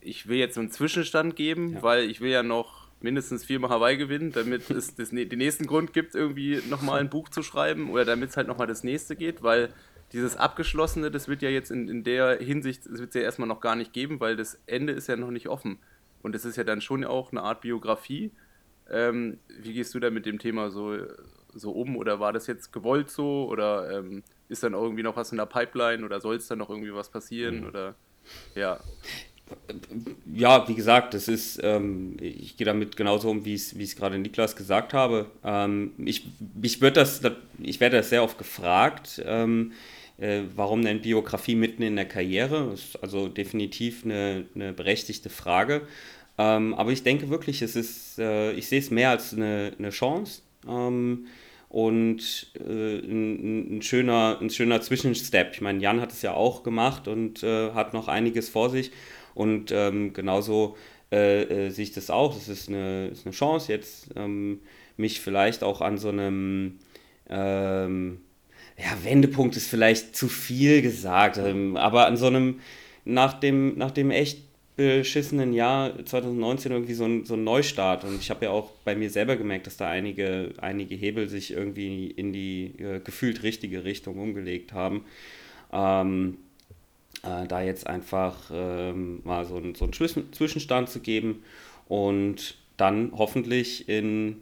ich will jetzt so einen Zwischenstand geben, ja. weil ich will ja noch mindestens viermal Hawaii gewinnen, damit es [laughs] das, den nächsten Grund gibt, irgendwie nochmal ein Buch zu schreiben oder damit es halt nochmal das nächste geht, weil dieses Abgeschlossene, das wird ja jetzt in, in der Hinsicht, das wird es ja erstmal noch gar nicht geben, weil das Ende ist ja noch nicht offen. Und es ist ja dann schon auch eine Art Biografie. Ähm, wie gehst du da mit dem Thema so, so um? Oder war das jetzt gewollt so? Oder ähm, ist dann irgendwie noch was in der Pipeline? Oder soll es dann noch irgendwie was passieren? Mhm. Oder ja. ja, wie gesagt, das ist, ähm, ich gehe damit genauso um, wie es, wie es gerade Niklas gesagt habe. Ähm, ich, ich, das, ich werde das sehr oft gefragt, ähm, äh, warum denn Biografie mitten in der Karriere? Ist also definitiv eine, eine berechtigte Frage. Ähm, aber ich denke wirklich, es ist, äh, ich sehe es mehr als eine, eine Chance ähm, und äh, ein, ein, schöner, ein schöner Zwischenstep. Ich meine, Jan hat es ja auch gemacht und äh, hat noch einiges vor sich. Und ähm, genauso äh, äh, sehe ich das auch. Das ist eine, ist eine Chance, jetzt ähm, mich vielleicht auch an so einem ähm, ja, Wendepunkt ist vielleicht zu viel gesagt, ähm, aber an so einem, nach dem, nach dem echt beschissenen Jahr 2019 irgendwie so ein, so ein Neustart. Und ich habe ja auch bei mir selber gemerkt, dass da einige, einige Hebel sich irgendwie in die äh, gefühlt richtige Richtung umgelegt haben. Ähm, äh, da jetzt einfach ähm, mal so, ein, so einen Zwischenstand zu geben und dann hoffentlich in,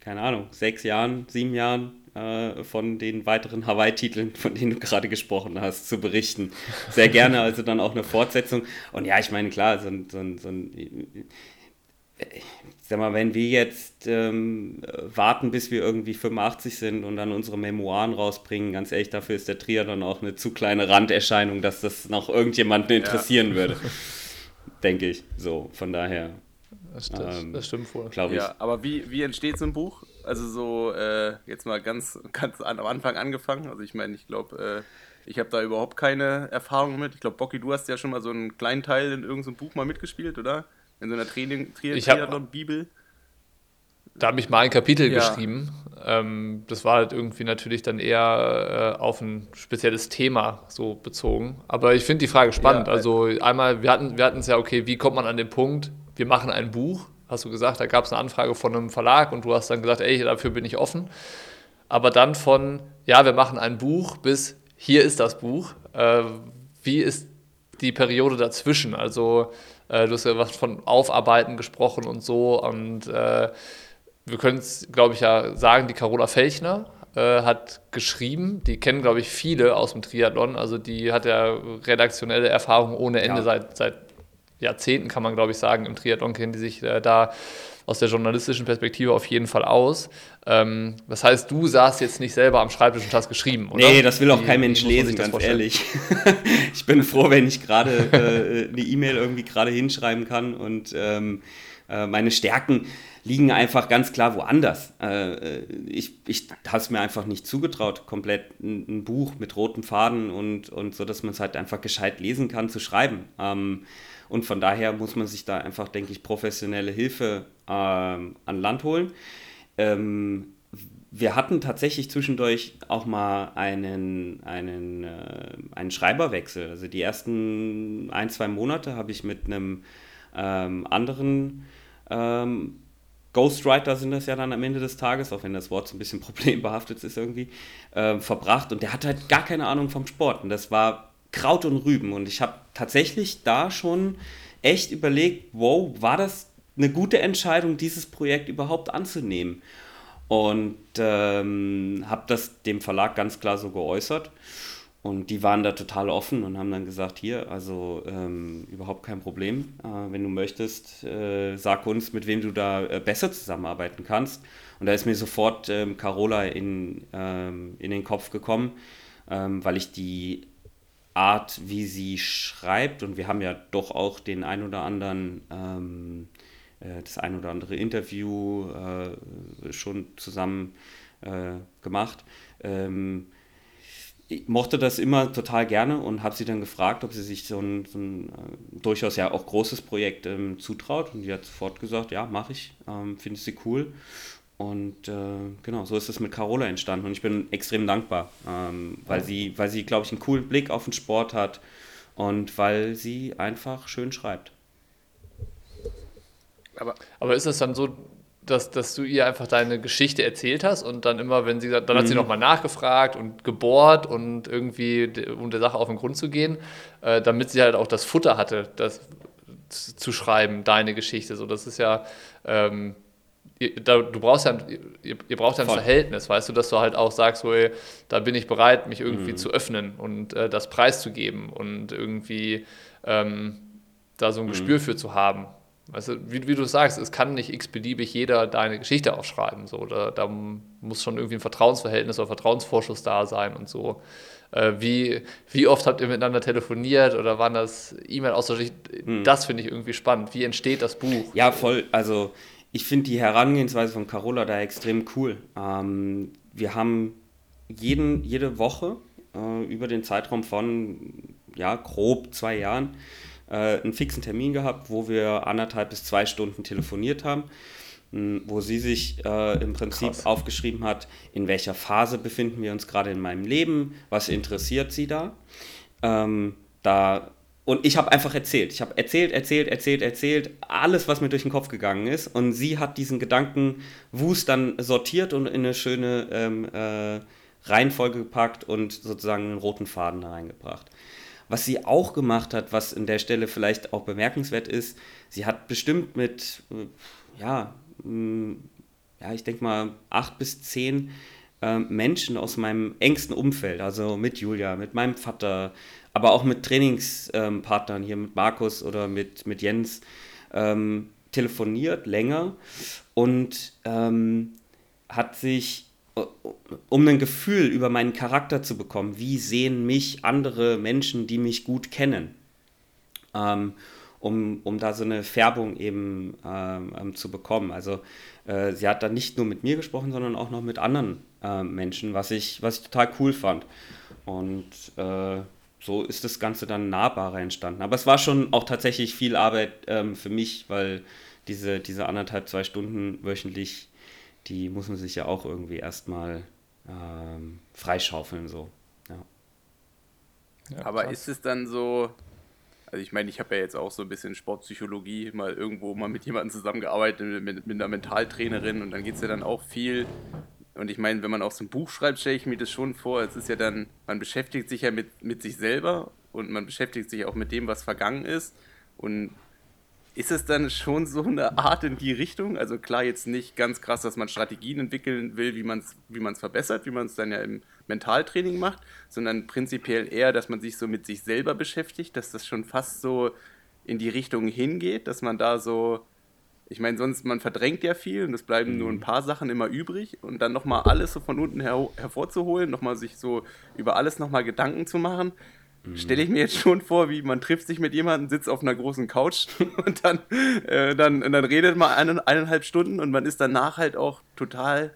keine Ahnung, sechs Jahren, sieben Jahren äh, von den weiteren Hawaii-Titeln, von denen du gerade gesprochen hast, zu berichten. Sehr gerne also dann auch eine Fortsetzung. Und ja, ich meine, klar, so, so, so ein sag mal, wenn wir jetzt ähm, warten, bis wir irgendwie 85 sind und dann unsere Memoiren rausbringen, ganz ehrlich, dafür ist der Triathlon auch eine zu kleine Randerscheinung, dass das noch irgendjemanden interessieren ja. würde. [laughs] Denke ich. So, von daher. Das, das, ähm, das stimmt wohl. Glaube ich. Ja, aber wie, wie entsteht so ein Buch? Also so, äh, jetzt mal ganz, ganz an, am Anfang angefangen. Also ich meine, ich glaube, äh, ich habe da überhaupt keine Erfahrung mit. Ich glaube, Bocky, du hast ja schon mal so einen kleinen Teil in irgendeinem Buch mal mitgespielt, oder? In so einer Training, Triathlon-Bibel? Da habe ich mal ein Kapitel ja. geschrieben. Ähm, das war halt irgendwie natürlich dann eher äh, auf ein spezielles Thema so bezogen. Aber ich finde die Frage spannend. Ja, also einmal, wir hatten wir es ja, okay, wie kommt man an den Punkt, wir machen ein Buch, hast du gesagt, da gab es eine Anfrage von einem Verlag und du hast dann gesagt, ey, dafür bin ich offen. Aber dann von, ja, wir machen ein Buch bis, hier ist das Buch. Äh, wie ist die Periode dazwischen? Also äh, du hast ja was von Aufarbeiten gesprochen und so. Und äh, wir können es, glaube ich, ja sagen, die Carola Felchner äh, hat geschrieben. Die kennen, glaube ich, viele aus dem Triathlon. Also die hat ja redaktionelle Erfahrung ohne Ende ja. seit, seit Jahrzehnten, kann man, glaube ich, sagen. Im Triathlon kennen die sich äh, da aus der journalistischen Perspektive auf jeden Fall aus. Ähm, das heißt, du saßt jetzt nicht selber am Schreibtisch und hast geschrieben, oder? Nee, das will auch kein Mensch lesen, ganz ehrlich. [laughs] ich bin froh, wenn ich gerade äh, eine E-Mail irgendwie gerade hinschreiben kann und ähm, äh, meine Stärken liegen einfach ganz klar woanders. Äh, ich ich habe es mir einfach nicht zugetraut, komplett ein, ein, Buch mit rotem Faden und, und so, dass man es halt einfach gescheit lesen kann, zu schreiben. Ähm, und von daher muss man sich da einfach, denke ich, professionelle Hilfe ähm, an Land holen. Ähm, wir hatten tatsächlich zwischendurch auch mal einen, einen, äh, einen Schreiberwechsel. Also die ersten ein, zwei Monate habe ich mit einem ähm, anderen ähm, Ghostwriter sind das ja dann am Ende des Tages, auch wenn das Wort so ein bisschen [laughs] problembehaftet ist irgendwie, äh, verbracht. Und der hat halt gar keine Ahnung vom Sport. Und das war Kraut und Rüben. Und ich habe tatsächlich da schon echt überlegt, wow, war das eine gute Entscheidung, dieses Projekt überhaupt anzunehmen? Und ähm, habe das dem Verlag ganz klar so geäußert. Und die waren da total offen und haben dann gesagt, hier, also ähm, überhaupt kein Problem. Äh, wenn du möchtest, äh, sag uns, mit wem du da äh, besser zusammenarbeiten kannst. Und da ist mir sofort ähm, Carola in, ähm, in den Kopf gekommen, ähm, weil ich die Art, wie sie schreibt, und wir haben ja doch auch den ein oder anderen, ähm, äh, das ein oder andere Interview äh, schon zusammen äh, gemacht. Ähm, ich mochte das immer total gerne und habe sie dann gefragt, ob sie sich so ein, so ein äh, durchaus ja auch großes Projekt ähm, zutraut. Und die hat sofort gesagt, ja, mache ich, ähm, finde sie cool. Und äh, genau, so ist es mit Carola entstanden. Und ich bin extrem dankbar, ähm, weil, sie, weil sie, glaube ich, einen coolen Blick auf den Sport hat und weil sie einfach schön schreibt. Aber, aber ist es dann so, dass, dass du ihr einfach deine Geschichte erzählt hast und dann immer, wenn sie, dann hat sie mhm. nochmal nachgefragt und gebohrt und irgendwie, um der Sache auf den Grund zu gehen, äh, damit sie halt auch das Futter hatte, das zu schreiben, deine Geschichte. So, das ist ja, ähm, da, du brauchst ja, ihr, ihr braucht ja ein Voll. Verhältnis, weißt du, dass du halt auch sagst, so, ey, da bin ich bereit, mich irgendwie mhm. zu öffnen und äh, das preiszugeben und irgendwie, ähm, da so ein mhm. Gespür für zu haben. Weißt du, wie, wie, du sagst, es kann nicht x-beliebig jeder deine Geschichte aufschreiben. So. Da, da, muss schon irgendwie ein Vertrauensverhältnis oder Vertrauensvorschuss da sein und so. Äh, wie, wie oft habt ihr miteinander telefoniert oder waren das E-Mail-Austausch? Hm. Das finde ich irgendwie spannend. Wie entsteht das Buch? Ja, voll. Also ich finde die Herangehensweise von Carola da extrem cool. Ähm, wir haben jeden, jede Woche äh, über den Zeitraum von ja, grob zwei Jahren äh, einen fixen Termin gehabt, wo wir anderthalb bis zwei Stunden telefoniert haben, mh, wo sie sich äh, im Prinzip Krass. aufgeschrieben hat, in welcher Phase befinden wir uns gerade in meinem Leben, was interessiert sie da. Ähm, da und ich habe einfach erzählt. Ich habe erzählt, erzählt, erzählt, erzählt, alles, was mir durch den Kopf gegangen ist. Und sie hat diesen Gedankenwust dann sortiert und in eine schöne ähm, äh, Reihenfolge gepackt und sozusagen einen roten Faden da reingebracht. Was sie auch gemacht hat, was an der Stelle vielleicht auch bemerkenswert ist, sie hat bestimmt mit, äh, ja, mm, ja, ich denke mal, acht bis zehn äh, Menschen aus meinem engsten Umfeld, also mit Julia, mit meinem Vater, aber auch mit Trainingspartnern, hier mit Markus oder mit, mit Jens, ähm, telefoniert länger und ähm, hat sich um ein Gefühl über meinen Charakter zu bekommen. Wie sehen mich andere Menschen, die mich gut kennen? Ähm, um, um da so eine Färbung eben ähm, ähm, zu bekommen. Also äh, sie hat dann nicht nur mit mir gesprochen, sondern auch noch mit anderen äh, Menschen, was ich, was ich total cool fand. Und äh, so ist das Ganze dann nahbarer entstanden. Aber es war schon auch tatsächlich viel Arbeit ähm, für mich, weil diese, diese anderthalb, zwei Stunden wöchentlich die muss man sich ja auch irgendwie erstmal ähm, freischaufeln. So. Ja. Ja, Aber krass. ist es dann so, also ich meine, ich habe ja jetzt auch so ein bisschen Sportpsychologie mal irgendwo mal mit jemandem zusammengearbeitet, mit, mit einer Mentaltrainerin und dann geht es ja dann auch viel. Und ich meine, wenn man auch so ein Buch schreibt, stelle ich mir das schon vor. Es ist ja dann, man beschäftigt sich ja mit, mit sich selber und man beschäftigt sich auch mit dem, was vergangen ist. Und ist es dann schon so eine Art in die Richtung? Also klar, jetzt nicht ganz krass, dass man Strategien entwickeln will, wie man es wie verbessert, wie man es dann ja im Mentaltraining macht, sondern prinzipiell eher, dass man sich so mit sich selber beschäftigt, dass das schon fast so in die Richtung hingeht, dass man da so, ich meine, sonst, man verdrängt ja viel und es bleiben mhm. nur ein mhm. paar Sachen immer übrig und dann nochmal alles so von unten her hervorzuholen, nochmal sich so über alles nochmal Gedanken zu machen, stelle ich mir jetzt schon vor, wie man trifft sich mit jemandem, sitzt auf einer großen Couch [laughs] und dann, äh, dann, und dann redet man eine, eineinhalb Stunden und man ist danach halt auch total.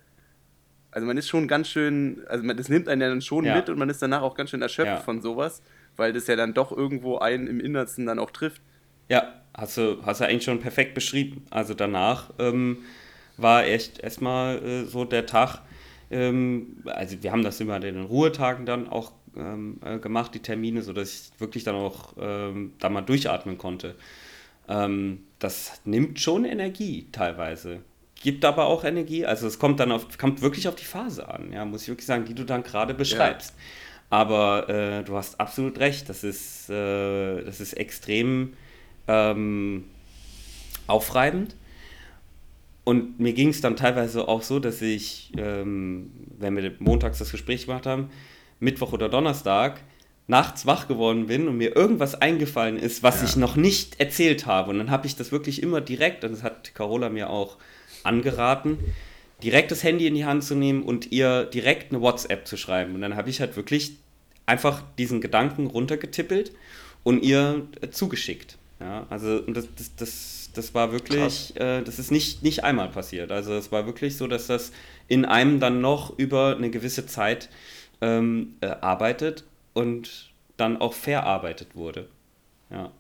Also man ist schon ganz schön, also man, das nimmt einen ja dann schon ja. mit und man ist danach auch ganz schön erschöpft ja. von sowas, weil das ja dann doch irgendwo einen im Innersten dann auch trifft. Ja, hast du, hast du eigentlich schon perfekt beschrieben. Also danach ähm, war echt erstmal äh, so der Tag, ähm, also wir haben das immer in den Ruhetagen dann auch ähm, äh, gemacht, die Termine, sodass ich wirklich dann auch ähm, da mal durchatmen konnte. Ähm, das nimmt schon Energie teilweise. Gibt aber auch Energie, also es kommt dann auf, kommt wirklich auf die Phase an, ja, muss ich wirklich sagen, die du dann gerade beschreibst. Ja. Aber äh, du hast absolut recht, das ist, äh, das ist extrem ähm, aufreibend. Und mir ging es dann teilweise auch so, dass ich, ähm, wenn wir montags das Gespräch gemacht haben, Mittwoch oder Donnerstag nachts wach geworden bin und mir irgendwas eingefallen ist, was ja. ich noch nicht erzählt habe. Und dann habe ich das wirklich immer direkt, und das hat Carola mir auch angeraten, direkt das Handy in die Hand zu nehmen und ihr direkt eine WhatsApp zu schreiben. Und dann habe ich halt wirklich einfach diesen Gedanken runtergetippelt und ihr äh, zugeschickt. Ja, also das, das, das, das war wirklich, äh, das ist nicht, nicht einmal passiert. Also es war wirklich so, dass das in einem dann noch über eine gewisse Zeit ähm, äh, arbeitet und dann auch verarbeitet wurde. Ja.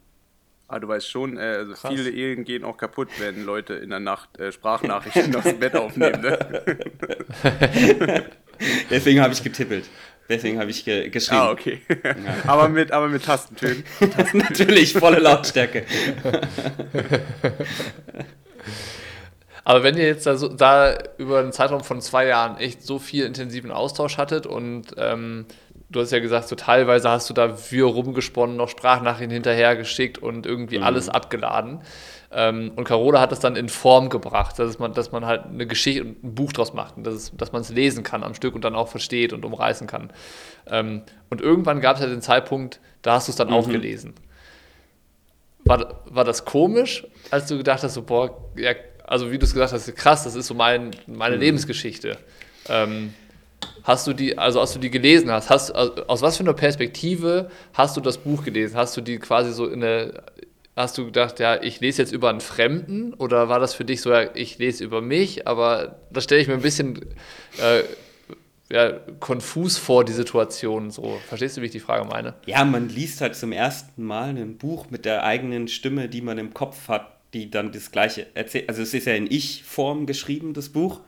Aber ah, du weißt schon, äh, also viele Ehen gehen auch kaputt, wenn Leute in der Nacht äh, Sprachnachrichten [laughs] aus dem Bett aufnehmen. Ne? [laughs] Deswegen habe ich getippelt. Deswegen habe ich ge geschrieben. Ah, okay. Ja. aber, mit, aber mit Tastentönen. [laughs] Natürlich, volle Lautstärke. [laughs] Aber wenn ihr jetzt da, so, da, über einen Zeitraum von zwei Jahren echt so viel intensiven Austausch hattet und ähm, du hast ja gesagt, so teilweise hast du da für rumgesponnen, noch Sprachnachrichten hinterher geschickt und irgendwie mhm. alles abgeladen. Ähm, und Carola hat das dann in Form gebracht, dass man, dass man halt eine Geschichte und ein Buch draus macht und dass, dass man es lesen kann am Stück und dann auch versteht und umreißen kann. Ähm, und irgendwann gab es ja den Zeitpunkt, da hast du es dann mhm. auch gelesen. war, war das komisch, als du gedacht hast, so, boah, ja, also wie du es gesagt hast, krass, das ist so mein, meine mhm. Lebensgeschichte. Ähm, hast du die, also als du die gelesen hast, hast also aus was für einer Perspektive hast du das Buch gelesen? Hast du die quasi so in eine, hast du gedacht, ja, ich lese jetzt über einen Fremden oder war das für dich so, ja, ich lese über mich, aber das stelle ich mir ein bisschen äh, ja, konfus vor, die Situation. So, verstehst du, wie ich die Frage meine? Ja, man liest halt zum ersten Mal ein Buch mit der eigenen Stimme, die man im Kopf hat, die dann das Gleiche erzählt. Also es ist ja in Ich-Form geschrieben, das Buch.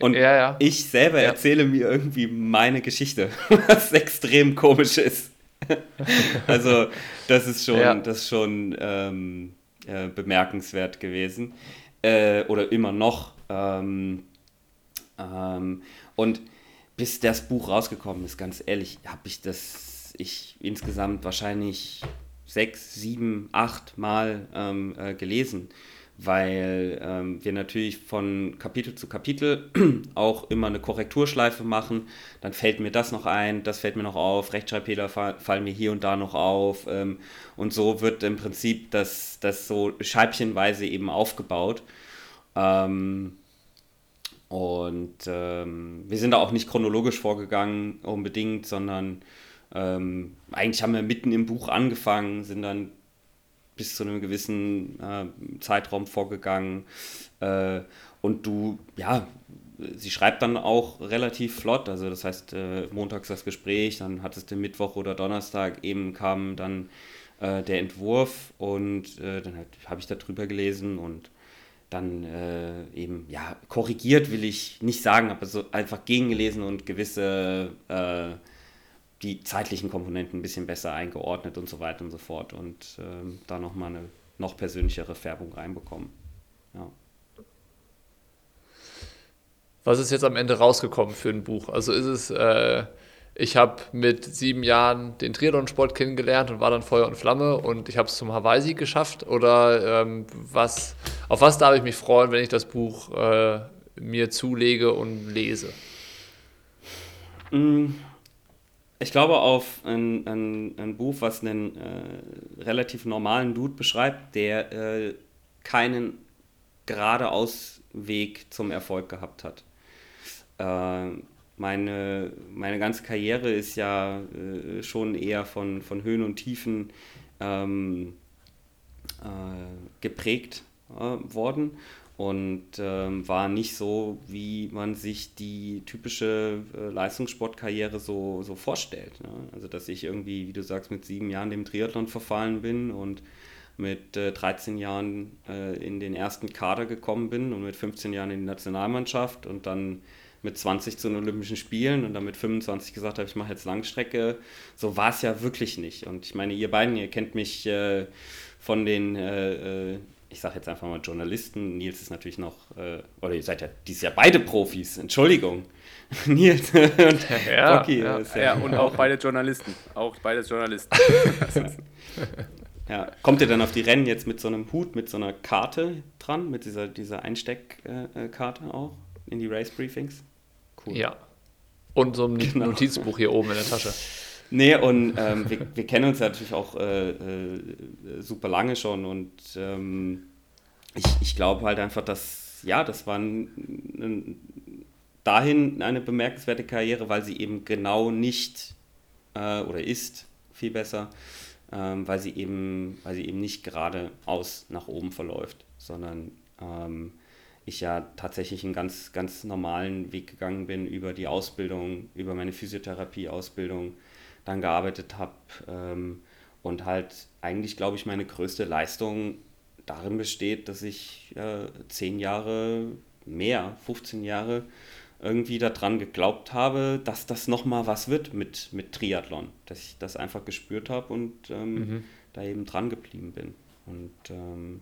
Und ja, ja. ich selber erzähle mir irgendwie meine Geschichte, [laughs] was extrem komisch ist. [laughs] also das ist schon, das ist schon ähm, äh, bemerkenswert gewesen. Äh, oder immer noch. Ähm, ähm, und bis das Buch rausgekommen ist, ganz ehrlich, habe ich das, ich insgesamt wahrscheinlich sechs, sieben, acht Mal ähm, äh, gelesen, weil ähm, wir natürlich von Kapitel zu Kapitel [clears throat] auch immer eine Korrekturschleife machen. Dann fällt mir das noch ein, das fällt mir noch auf, Rechtschreibfehler fallen mir hier und da noch auf. Ähm, und so wird im Prinzip das, das so scheibchenweise eben aufgebaut. Ähm, und ähm, wir sind da auch nicht chronologisch vorgegangen unbedingt, sondern ähm, eigentlich haben wir mitten im Buch angefangen, sind dann bis zu einem gewissen äh, Zeitraum vorgegangen. Äh, und du, ja, sie schreibt dann auch relativ flott. Also das heißt, äh, montags das Gespräch, dann hattest du Mittwoch oder Donnerstag eben kam dann äh, der Entwurf und äh, dann habe ich da drüber gelesen und dann äh, eben, ja, korrigiert will ich nicht sagen, aber so einfach gegengelesen und gewisse, die zeitlichen Komponenten ein bisschen besser eingeordnet und so weiter und so fort und äh, da nochmal eine noch persönlichere Färbung reinbekommen. Ja. Was ist jetzt am Ende rausgekommen für ein Buch? Also ist es äh, ich habe mit sieben Jahren den Triathlon-Sport kennengelernt und war dann Feuer und Flamme und ich habe es zum Hawaii geschafft. Oder ähm, was, auf was darf ich mich freuen, wenn ich das Buch äh, mir zulege und lese? Mm, ich glaube auf ein, ein, ein Buch, was einen äh, relativ normalen Dude beschreibt, der äh, keinen geradeaus Weg zum Erfolg gehabt hat. Äh, meine, meine ganze Karriere ist ja äh, schon eher von, von Höhen und Tiefen ähm, äh, geprägt äh, worden und ähm, war nicht so, wie man sich die typische äh, Leistungssportkarriere so, so vorstellt. Ne? Also, dass ich irgendwie, wie du sagst, mit sieben Jahren dem Triathlon verfallen bin und mit äh, 13 Jahren äh, in den ersten Kader gekommen bin und mit 15 Jahren in die Nationalmannschaft und dann mit 20 zu den Olympischen Spielen und dann mit 25 gesagt habe, ich mache jetzt Langstrecke. So war es ja wirklich nicht. Und ich meine, ihr beiden, ihr kennt mich äh, von den, äh, äh ich sage jetzt einfach mal Journalisten. Nils ist natürlich noch, äh, oder ihr seid ja dieses Jahr beide Profis, Entschuldigung. [laughs] Nils und ja, Rocky. Ja, ja, ja, und auch beide Journalisten. Auch beide Journalisten. [laughs] ja. Kommt ihr dann auf die Rennen jetzt mit so einem Hut, mit so einer Karte dran, mit dieser, dieser Einsteckkarte auch in die Race Briefings? Cool. Ja. Und so ein genau. Notizbuch hier oben in der Tasche. [laughs] Nee, und ähm, wir, wir, kennen uns ja natürlich auch äh, äh, super lange schon und ähm, ich, ich glaube halt einfach, dass, ja, das war ein, ein, dahin eine bemerkenswerte Karriere, weil sie eben genau nicht äh, oder ist viel besser, ähm, weil sie eben, weil sie eben nicht geradeaus nach oben verläuft, sondern ähm, ich ja tatsächlich einen ganz, ganz normalen Weg gegangen bin über die Ausbildung, über meine Physiotherapie-Ausbildung, dann gearbeitet habe ähm, und halt eigentlich, glaube ich, meine größte Leistung darin besteht, dass ich äh, zehn Jahre mehr, 15 Jahre irgendwie daran geglaubt habe, dass das nochmal was wird mit, mit Triathlon. Dass ich das einfach gespürt habe und ähm, mhm. da eben dran geblieben bin. Und ähm,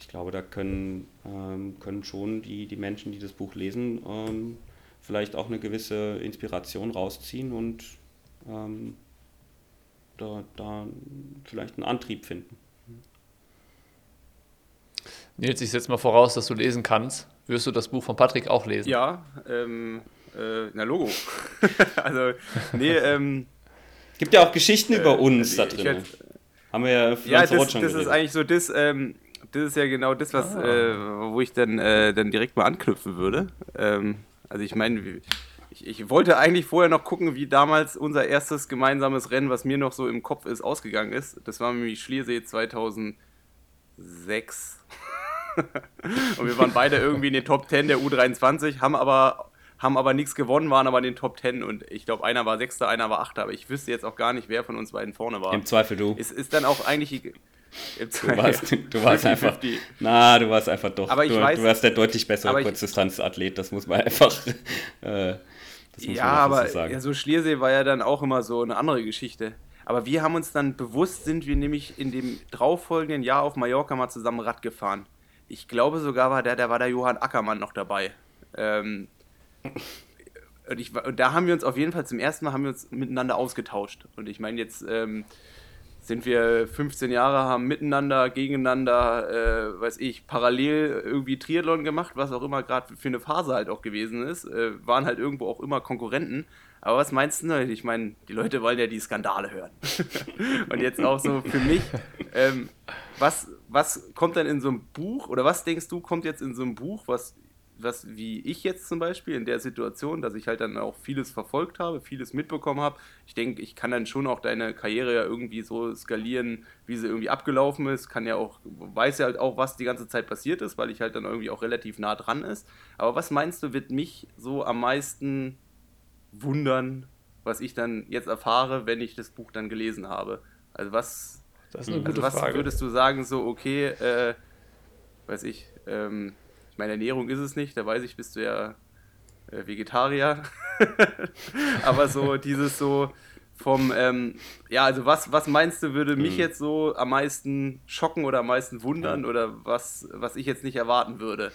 ich glaube, da können, ähm, können schon die, die Menschen, die das Buch lesen, ähm, vielleicht auch eine gewisse Inspiration rausziehen und ähm, da, da vielleicht einen Antrieb finden. Nils, ich setze mal voraus, dass du lesen kannst. Wirst du das Buch von Patrick auch lesen? Ja, ähm, äh, na Logo. [laughs] also, nee, ähm, Gibt ja auch Geschichten äh, über uns da drin. Haben wir ja Ja, das, das ist eigentlich so das, ähm, das ist ja genau das, was, ah. äh, wo ich dann, äh, dann direkt mal anknüpfen würde. Ähm, also ich meine, ich, ich, wollte eigentlich vorher noch gucken, wie damals unser erstes gemeinsames Rennen, was mir noch so im Kopf ist, ausgegangen ist. Das war nämlich Schliersee 2006. [laughs] und wir waren beide irgendwie in den Top 10 der U23, haben aber haben aber nichts gewonnen, waren aber in den Top 10 und ich glaube, einer war Sechster, einer war Achter, aber ich wüsste jetzt auch gar nicht, wer von uns beiden vorne war. Im Zweifel du. Es ist dann auch eigentlich. Du warst, du warst [laughs] einfach. Na, du warst einfach doch. Aber ich du, weiß, du warst der deutlich bessere Kurzdistanzathlet, das muss man [laughs] einfach. Äh, ja, aber so ja, so Schliersee war ja dann auch immer so eine andere Geschichte. Aber wir haben uns dann bewusst, sind wir nämlich in dem darauffolgenden Jahr auf Mallorca mal zusammen Rad gefahren. Ich glaube sogar war der, der war der Johann Ackermann noch dabei. Ähm, und, ich, und da haben wir uns auf jeden Fall zum ersten Mal haben wir uns miteinander ausgetauscht. Und ich meine, jetzt ähm, sind wir 15 Jahre, haben miteinander, gegeneinander, äh, weiß ich, parallel irgendwie Triathlon gemacht, was auch immer gerade für eine Phase halt auch gewesen ist. Äh, waren halt irgendwo auch immer Konkurrenten. Aber was meinst du? Ich meine, die Leute wollen ja die Skandale hören. [laughs] und jetzt auch so für mich, ähm, was, was kommt dann in so einem Buch oder was denkst du, kommt jetzt in so einem Buch, was was wie ich jetzt zum Beispiel in der Situation, dass ich halt dann auch vieles verfolgt habe, vieles mitbekommen habe. Ich denke, ich kann dann schon auch deine Karriere ja irgendwie so skalieren, wie sie irgendwie abgelaufen ist. Kann ja auch, weiß ja halt auch, was die ganze Zeit passiert ist, weil ich halt dann irgendwie auch relativ nah dran ist. Aber was meinst du, wird mich so am meisten wundern, was ich dann jetzt erfahre, wenn ich das Buch dann gelesen habe? Also was, also was Frage. würdest du sagen, so okay, äh, weiß ich, ähm, meine Ernährung ist es nicht, da weiß ich, bist du ja äh, Vegetarier. [laughs] Aber so dieses so vom, ähm, ja, also was, was meinst du, würde mich mhm. jetzt so am meisten schocken oder am meisten wundern oder was, was ich jetzt nicht erwarten würde?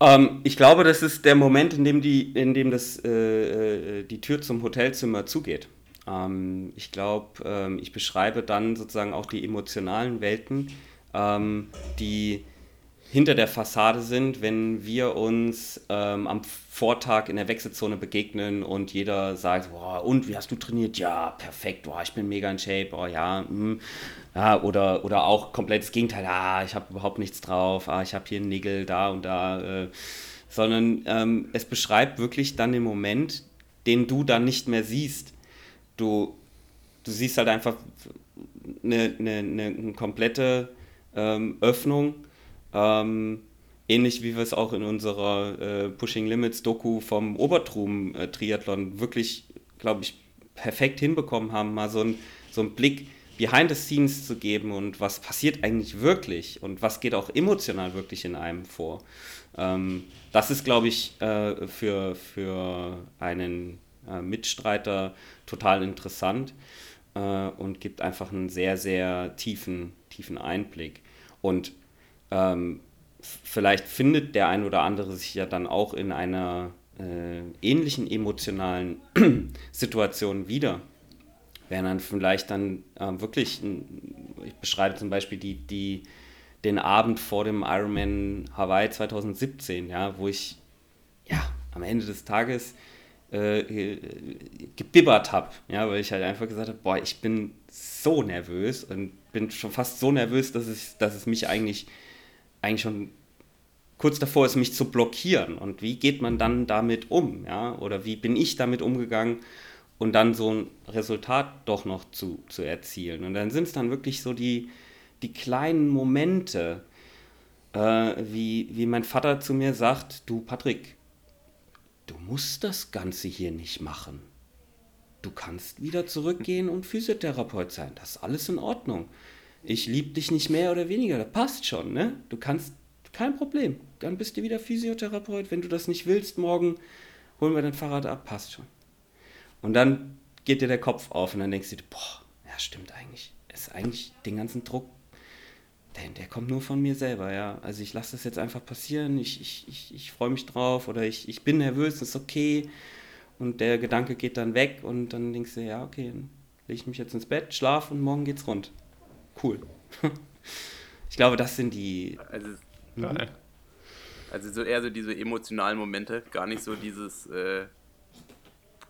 Ähm, ich glaube, das ist der Moment, in dem, die, in dem das, äh, äh die Tür zum Hotelzimmer zugeht. Ähm, ich glaube, ähm, ich beschreibe dann sozusagen auch die emotionalen Welten, ähm, die hinter der Fassade sind, wenn wir uns ähm, am Vortag in der Wechselzone begegnen und jeder sagt, boah, und wie hast du trainiert? Ja, perfekt, boah, ich bin mega in Shape, oh ja. Hm. ja oder, oder auch komplettes Gegenteil, ah, ich habe überhaupt nichts drauf, ah, ich habe hier einen Nägel da und da, äh, sondern ähm, es beschreibt wirklich dann den Moment, den du dann nicht mehr siehst. Du, du siehst halt einfach eine, eine, eine komplette ähm, Öffnung ähm, ähnlich wie wir es auch in unserer äh, Pushing Limits Doku vom Obertrum äh, Triathlon wirklich, glaube ich, perfekt hinbekommen haben, mal so, ein, so einen Blick behind the scenes zu geben und was passiert eigentlich wirklich und was geht auch emotional wirklich in einem vor. Ähm, das ist, glaube ich, äh, für, für einen äh, Mitstreiter total interessant äh, und gibt einfach einen sehr, sehr tiefen, tiefen Einblick. Und ähm, vielleicht findet der ein oder andere sich ja dann auch in einer äh, ähnlichen emotionalen [clears throat] Situation wieder. Wären dann vielleicht dann äh, wirklich, ich beschreibe zum Beispiel die, die, den Abend vor dem Ironman Hawaii 2017, ja, wo ich ja, am Ende des Tages äh, gebibbert habe, ja, weil ich halt einfach gesagt habe, boah, ich bin so nervös und bin schon fast so nervös, dass es, dass es mich eigentlich eigentlich schon kurz davor ist, mich zu blockieren. Und wie geht man dann damit um? Ja? Oder wie bin ich damit umgegangen und dann so ein Resultat doch noch zu, zu erzielen? Und dann sind es dann wirklich so die, die kleinen Momente, äh, wie, wie mein Vater zu mir sagt, du Patrick, du musst das Ganze hier nicht machen. Du kannst wieder zurückgehen und Physiotherapeut sein. Das ist alles in Ordnung ich liebe dich nicht mehr oder weniger, das passt schon, ne? Du kannst, kein Problem, dann bist du wieder Physiotherapeut, wenn du das nicht willst, morgen holen wir dein Fahrrad ab, passt schon. Und dann geht dir der Kopf auf und dann denkst du, boah, ja stimmt eigentlich, ist eigentlich den ganzen Druck, der, der kommt nur von mir selber, ja. Also ich lasse das jetzt einfach passieren, ich, ich, ich, ich freue mich drauf oder ich, ich bin nervös, ist okay. Und der Gedanke geht dann weg und dann denkst du, ja, okay, dann lege ich mich jetzt ins Bett, schlaf und morgen geht's rund cool. [laughs] ich glaube, das sind die. Also, mhm. also so eher so diese emotionalen Momente, gar nicht so dieses äh,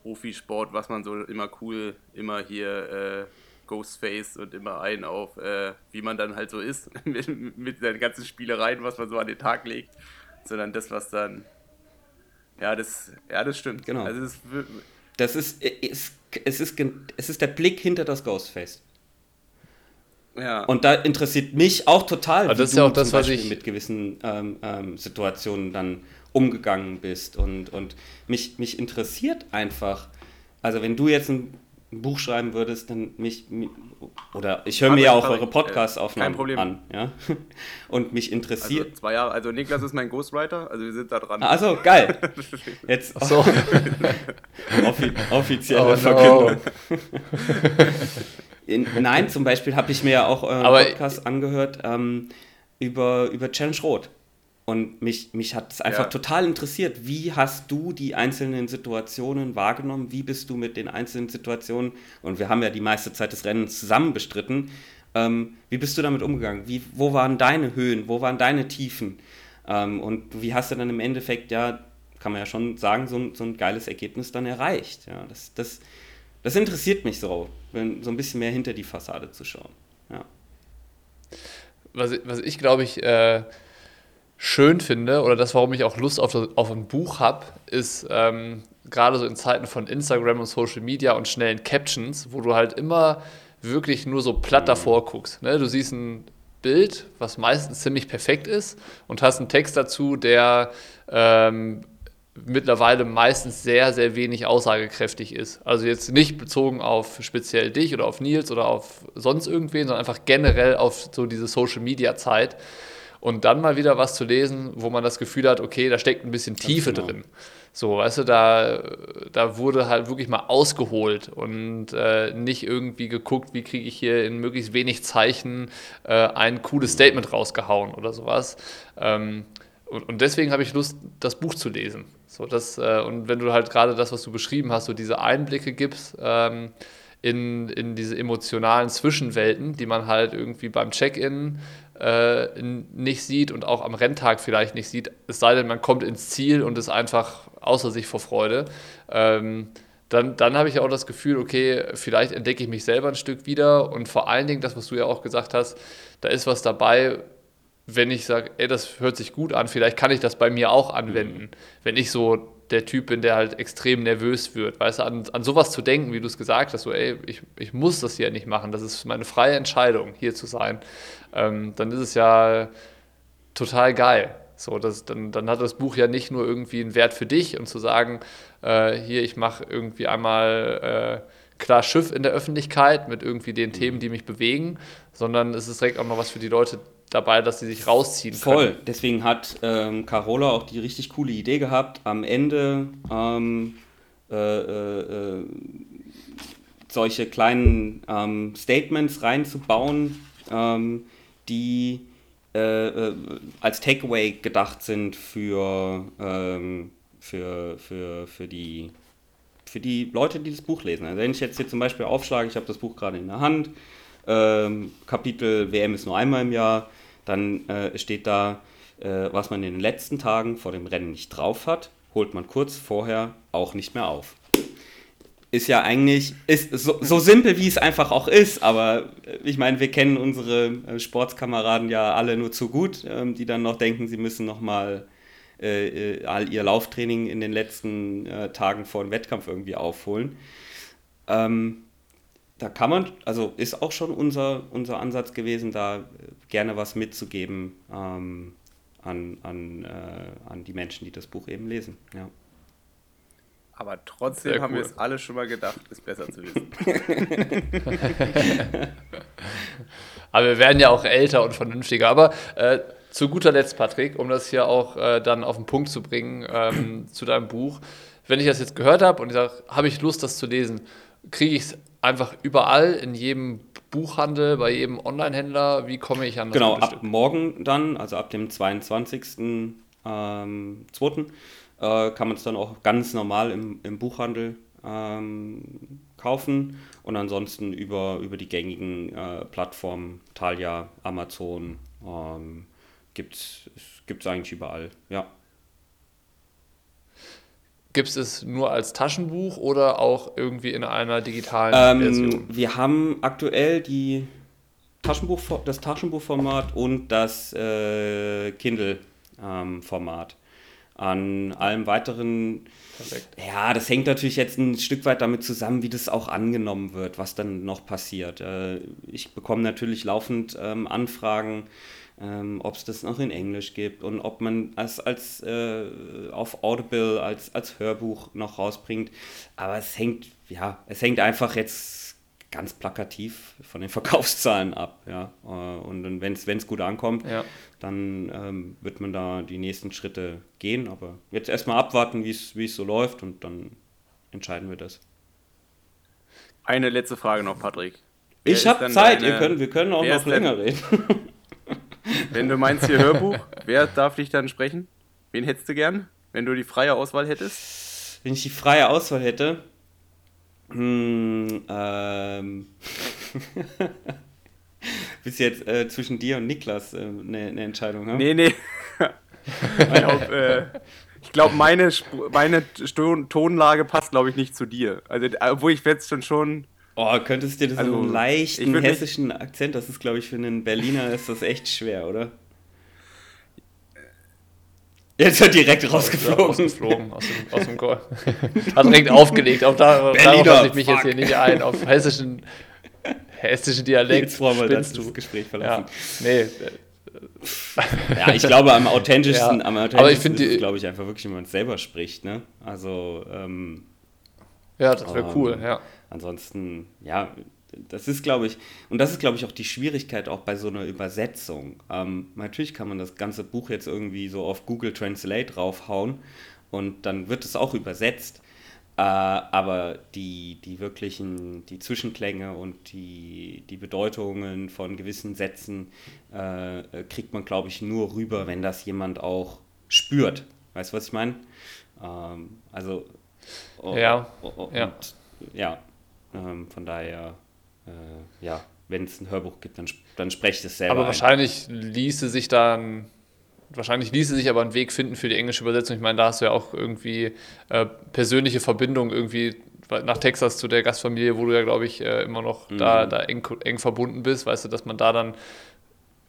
Profisport, was man so immer cool, immer hier äh, Ghostface und immer ein auf, äh, wie man dann halt so ist, [laughs] mit, mit seinen ganzen Spielereien, was man so an den Tag legt, sondern das, was dann. Ja, das, ja, das stimmt. Genau. Also das, das ist, ist, es, ist, es ist der Blick hinter das Ghostface. Ja. Und da interessiert mich auch total, Aber das ist ja auch das, was ich mit gewissen ähm, ähm, Situationen dann umgegangen bist. Und, und mich, mich interessiert einfach, also wenn du jetzt ein Buch schreiben würdest, dann mich, oder ich höre mir ja auch eure Podcast-Aufnahmen äh, an, ja, [laughs] und mich interessiert. Also zwei Jahre, also Niklas ist mein Ghostwriter, also wir sind da dran. Also geil. [laughs] Jetzt so. [laughs] Offi offizielle oh, Verkündung. In, nein, zum Beispiel habe ich mir ja auch euren Aber Podcast angehört ähm, über, über Challenge Rot. Und mich, mich hat es einfach ja. total interessiert. Wie hast du die einzelnen Situationen wahrgenommen? Wie bist du mit den einzelnen Situationen, und wir haben ja die meiste Zeit des Rennens zusammen bestritten, ähm, wie bist du damit umgegangen? Wie, wo waren deine Höhen? Wo waren deine Tiefen? Ähm, und wie hast du dann im Endeffekt, ja, kann man ja schon sagen, so, so ein geiles Ergebnis dann erreicht? Ja, das, das, das interessiert mich so, so ein bisschen mehr hinter die Fassade zu schauen. Ja. Was, was ich glaube ich. Äh schön finde oder das, warum ich auch Lust auf, das, auf ein Buch habe, ist ähm, gerade so in Zeiten von Instagram und Social Media und schnellen Captions, wo du halt immer wirklich nur so platt davor guckst. Ne? Du siehst ein Bild, was meistens ziemlich perfekt ist und hast einen Text dazu, der ähm, mittlerweile meistens sehr, sehr wenig aussagekräftig ist. Also jetzt nicht bezogen auf speziell dich oder auf Nils oder auf sonst irgendwen, sondern einfach generell auf so diese Social-Media-Zeit und dann mal wieder was zu lesen, wo man das Gefühl hat, okay, da steckt ein bisschen Tiefe genau. drin. So, weißt du, da, da wurde halt wirklich mal ausgeholt und äh, nicht irgendwie geguckt, wie kriege ich hier in möglichst wenig Zeichen äh, ein cooles Statement rausgehauen oder sowas. Ähm, und, und, deswegen habe ich Lust, das Buch zu lesen. So, das, äh, und wenn du halt gerade das, was du beschrieben hast, so diese Einblicke gibst, ähm, in, in diese emotionalen Zwischenwelten, die man halt irgendwie beim Check-in äh, nicht sieht und auch am Renntag vielleicht nicht sieht, es sei denn, man kommt ins Ziel und ist einfach außer sich vor Freude. Ähm, dann, dann habe ich auch das Gefühl, okay, vielleicht entdecke ich mich selber ein Stück wieder und vor allen Dingen das, was du ja auch gesagt hast, da ist was dabei, wenn ich sage, ey, das hört sich gut an, vielleicht kann ich das bei mir auch anwenden. Wenn ich so der Typ bin, der halt extrem nervös wird. Weißt du, an, an sowas zu denken, wie du es gesagt hast, so, ey, ich, ich muss das hier nicht machen, das ist meine freie Entscheidung, hier zu sein, ähm, dann ist es ja total geil. So, das, dann, dann hat das Buch ja nicht nur irgendwie einen Wert für dich und zu sagen, äh, hier, ich mache irgendwie einmal äh, klar Schiff in der Öffentlichkeit mit irgendwie den Themen, die mich bewegen, sondern es ist direkt auch noch was für die Leute dabei, dass sie sich rausziehen Voll. können. Deswegen hat ähm, Carola auch die richtig coole Idee gehabt, am Ende ähm, äh, äh, äh solche kleinen ähm, Statements reinzubauen, ähm, die äh, äh, als Takeaway gedacht sind für, ähm, für, für, für, die, für die Leute, die das Buch lesen. Also wenn ich jetzt hier zum Beispiel aufschlage, ich habe das Buch gerade in der Hand, ähm, Kapitel WM ist nur einmal im Jahr, dann äh, steht da, äh, was man in den letzten Tagen vor dem Rennen nicht drauf hat, holt man kurz vorher auch nicht mehr auf. Ist ja eigentlich, ist so, so simpel wie es einfach auch ist, aber äh, ich meine, wir kennen unsere äh, Sportskameraden ja alle nur zu gut, ähm, die dann noch denken, sie müssen nochmal äh, äh, all ihr Lauftraining in den letzten äh, Tagen vor dem Wettkampf irgendwie aufholen. Ähm, da kann man, also ist auch schon unser, unser Ansatz gewesen, da gerne was mitzugeben ähm, an, an, äh, an die Menschen, die das Buch eben lesen. Ja. Aber trotzdem Sehr haben cool. wir es alle schon mal gedacht, ist besser zu wissen. [laughs] Aber wir werden ja auch älter und vernünftiger. Aber äh, zu guter Letzt, Patrick, um das hier auch äh, dann auf den Punkt zu bringen ähm, zu deinem Buch. Wenn ich das jetzt gehört habe und ich sage, habe ich Lust, das zu lesen, kriege ich es einfach überall, in jedem Buchhandel, bei jedem Online-Händler? Wie komme ich an das Genau, ab morgen dann, also ab dem 22.02. Ähm, äh, kann man es dann auch ganz normal im, im Buchhandel ähm, kaufen und ansonsten über, über die gängigen äh, Plattformen, Thalia, Amazon, ähm, gibt es eigentlich überall, ja. Gibt es es nur als Taschenbuch oder auch irgendwie in einer digitalen Ähm, Version? wir haben aktuell die Taschenbuch, das Taschenbuchformat und das äh, Kindle-Format. An allem weiteren, Perfekt. ja, das hängt natürlich jetzt ein Stück weit damit zusammen, wie das auch angenommen wird, was dann noch passiert. Äh, ich bekomme natürlich laufend ähm, Anfragen, ähm, ob es das noch in Englisch gibt und ob man es als äh, auf Audible als, als Hörbuch noch rausbringt. Aber es hängt, ja, es hängt einfach jetzt ganz plakativ von den [laughs] Verkaufszahlen ab. Ja. Äh, Und wenn es gut ankommt, Ja. dann ähm, wird man da die nächsten Schritte gehen. Aber jetzt erstmal abwarten, wie es so läuft und dann entscheiden wir das. Eine letzte Frage noch, Patrick. Wer Ich habe Zeit, deine- ihr könnt, wir können auch noch ist denn- länger reden. [laughs] Wenn du meinst hier Hörbuch, wer darf dich dann sprechen? Wen hättest du gern, wenn du die freie Auswahl hättest? Wenn ich die freie Auswahl hätte. Hm, ähm. [laughs] Bis jetzt äh, zwischen dir und Niklas äh, eine eine Entscheidung haben. Nee, nee. [laughs] ich glaube, äh, ich glaub, meine, Sp- meine Tonlage passt, glaube ich, nicht zu dir. Also, obwohl ich jetzt schon schon. Oh, könntest du das Also, so einen ich leichten hessischen Akzent, das ist, glaube ich, für einen Berliner ist das echt schwer, oder? Jetzt wird direkt rausgeflogen. Rausgeflogen aus dem, aus dem. [laughs] Hat direkt aufgelegt. Auch da, darauf lasse ich mich jetzt fuck. hier nicht ein. Auf hessischen, hessischen Dialekt. Jetzt wollen wir das, du. Gespräch Ja, verlassen. nee, äh, [laughs] Ja, ich glaube, am authentischsten, Ja, am aber ich authentischsten ist glaube ich, einfach wirklich, wenn man es selber spricht, ne? Also, ähm, ja, das wäre Ähm, cool, ja. Ansonsten, ja, das ist, glaube ich, und das ist, glaube ich, auch die Schwierigkeit auch bei so einer Übersetzung. Ähm, natürlich kann man das ganze Buch jetzt irgendwie so auf Google Translate draufhauen und dann wird es auch übersetzt. Äh, aber die, die wirklichen, die Zwischenklänge und die, die Bedeutungen von gewissen Sätzen äh, kriegt man, glaube ich, nur rüber, wenn das jemand auch spürt. Weißt du, was ich meine? Ähm, also, oh, Ja, oh, oh, ja. Und, ja, ähm, von daher, äh, ja, wenn es ein Hörbuch gibt, dann, dann spreche ich es selber. Aber ein. wahrscheinlich ließe sich dann, wahrscheinlich ließe sich aber ein Weg finden für die englische Übersetzung. Ich meine, da hast du ja auch irgendwie äh, persönliche Verbindung irgendwie nach Texas zu der Gastfamilie, wo du ja, glaube ich, äh, immer noch Mhm. da, da eng, eng verbunden bist, weißt du, dass man da dann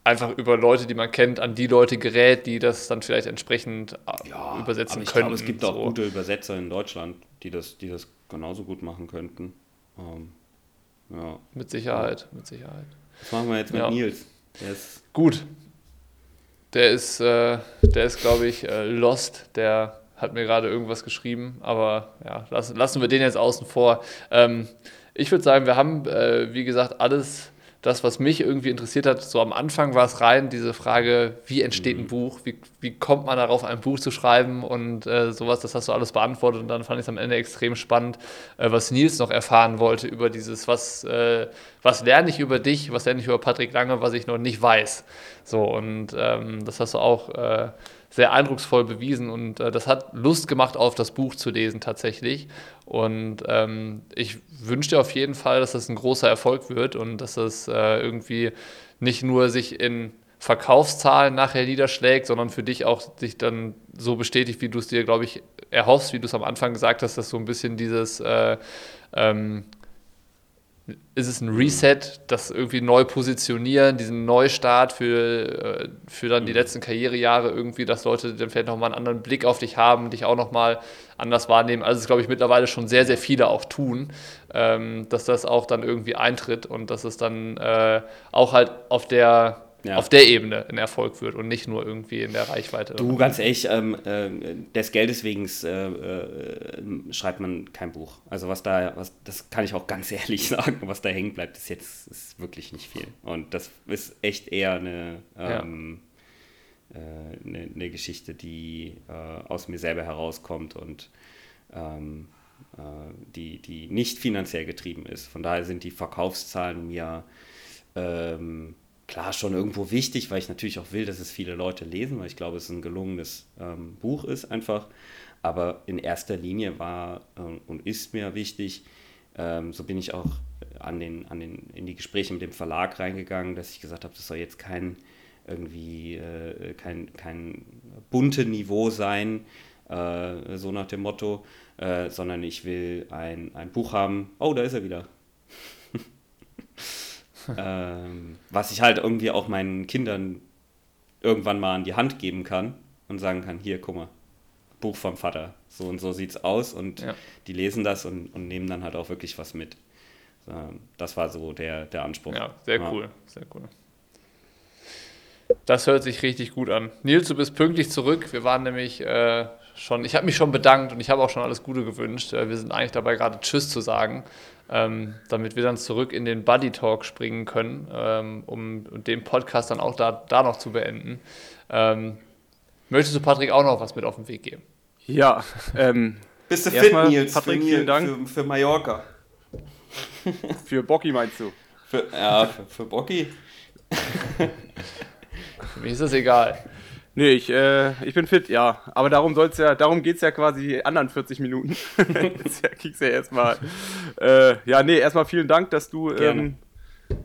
einfach über Leute, die man kennt, an die Leute gerät, die das dann vielleicht entsprechend äh, ja, übersetzen aber ich können. glaube, es gibt auch so. gute Übersetzer in Deutschland, die das, die das genauso gut machen könnten. Ähm, ja. Mit Sicherheit, mit Sicherheit. Was machen wir jetzt mit Ja. Nils? Der ist, Gut. Der ist, äh, der ist, glaube ich, äh, lost. Der hat mir gerade irgendwas geschrieben, aber ja, lassen, lassen wir den jetzt außen vor. Ähm, ich würde sagen, wir haben, äh, wie gesagt, alles das, was mich irgendwie interessiert hat. So am Anfang war es rein diese Frage, wie entsteht ein Buch? Wie, wie kommt man darauf, ein Buch zu schreiben und äh, sowas? Das hast du alles beantwortet und dann fand ich es am Ende extrem spannend, äh, was Nils noch erfahren wollte über dieses, was, äh, was lerne ich über dich, was lerne ich über Patrick Lange, was ich noch nicht weiß. So, und ähm, das hast du auch äh, sehr eindrucksvoll bewiesen und äh, das hat Lust gemacht, auf das Buch zu lesen tatsächlich. Und ähm, ich wünsche dir auf jeden Fall, dass das ein großer Erfolg wird und dass das äh, irgendwie nicht nur sich in Verkaufszahlen nachher niederschlägt, sondern für dich auch sich dann so bestätigt, wie du es dir, glaube ich, erhoffst, wie du es am Anfang gesagt hast, dass so ein bisschen dieses äh, ähm, ist es ein Reset, das irgendwie neu positionieren, diesen Neustart für, äh, für dann die letzten Karrierejahre irgendwie, dass Leute dann vielleicht nochmal einen anderen Blick auf dich haben, dich auch nochmal anders wahrnehmen. Also das glaube ich mittlerweile schon sehr, sehr viele auch tun, ähm, dass das auch dann irgendwie eintritt und dass es dann äh, auch halt auf der, Ja. auf der Ebene ein Erfolg wird und nicht nur irgendwie in der Reichweite. Du, ganz ehrlich, ähm, äh, des Geldes wegen äh, äh, schreibt man kein Buch. Also was da, was, das kann ich auch ganz [laughs] ehrlich sagen, was da hängen bleibt, ist jetzt ist wirklich nicht viel. Und das ist echt eher eine, ähm, äh, eine, eine Geschichte, die äh, aus mir selber herauskommt und ähm, äh, die, die nicht finanziell getrieben ist. Von daher sind die Verkaufszahlen mir ähm, klar schon irgendwo wichtig, weil ich natürlich auch will, dass es viele Leute lesen, weil ich glaube, es ein gelungenes ähm, Buch ist einfach. Aber in erster Linie war äh, und ist mir wichtig, ähm, so bin ich auch an den, an den, in die Gespräche mit dem Verlag reingegangen, dass ich gesagt habe, das soll jetzt kein irgendwie äh, kein, kein bunte Niveau sein, äh, so nach dem Motto, äh, sondern ich will ein, ein Buch haben. Oh, da ist er wieder. Ähm, was ich halt irgendwie auch meinen Kindern irgendwann mal an die Hand geben kann und sagen kann, hier, guck mal, Buch vom Vater. So und so sieht's aus und ja. die lesen das und, und nehmen dann halt auch wirklich was mit. Das war so der, der Anspruch. Ja, sehr ja. cool, sehr cool. Das hört sich richtig gut an. Nils, du bist pünktlich zurück. Wir waren nämlich äh, schon, ich habe mich schon bedankt und ich habe auch schon alles Gute gewünscht. Äh, wir sind eigentlich dabei, gerade Tschüss zu sagen, ähm, damit wir dann zurück in den Buddy Talk springen können, ähm, um den Podcast dann auch da, da noch zu beenden. Ähm, möchtest du Patrick auch noch was mit auf den Weg geben? Ja, [laughs] ähm, bist du fit, Nils? Patrick, für, vielen Dank. Für, für Mallorca. [laughs] für Bocky meinst du? Für, ja, für, für Bocky. für mich ist das egal. Nee, ich, äh, ich bin fit, ja. Aber darum soll's ja, darum geht es ja quasi die anderen 40 Minuten. [laughs] Jetzt ja, kriegst ja erstmal. Äh, ja, nee, erstmal vielen Dank, dass du ähm,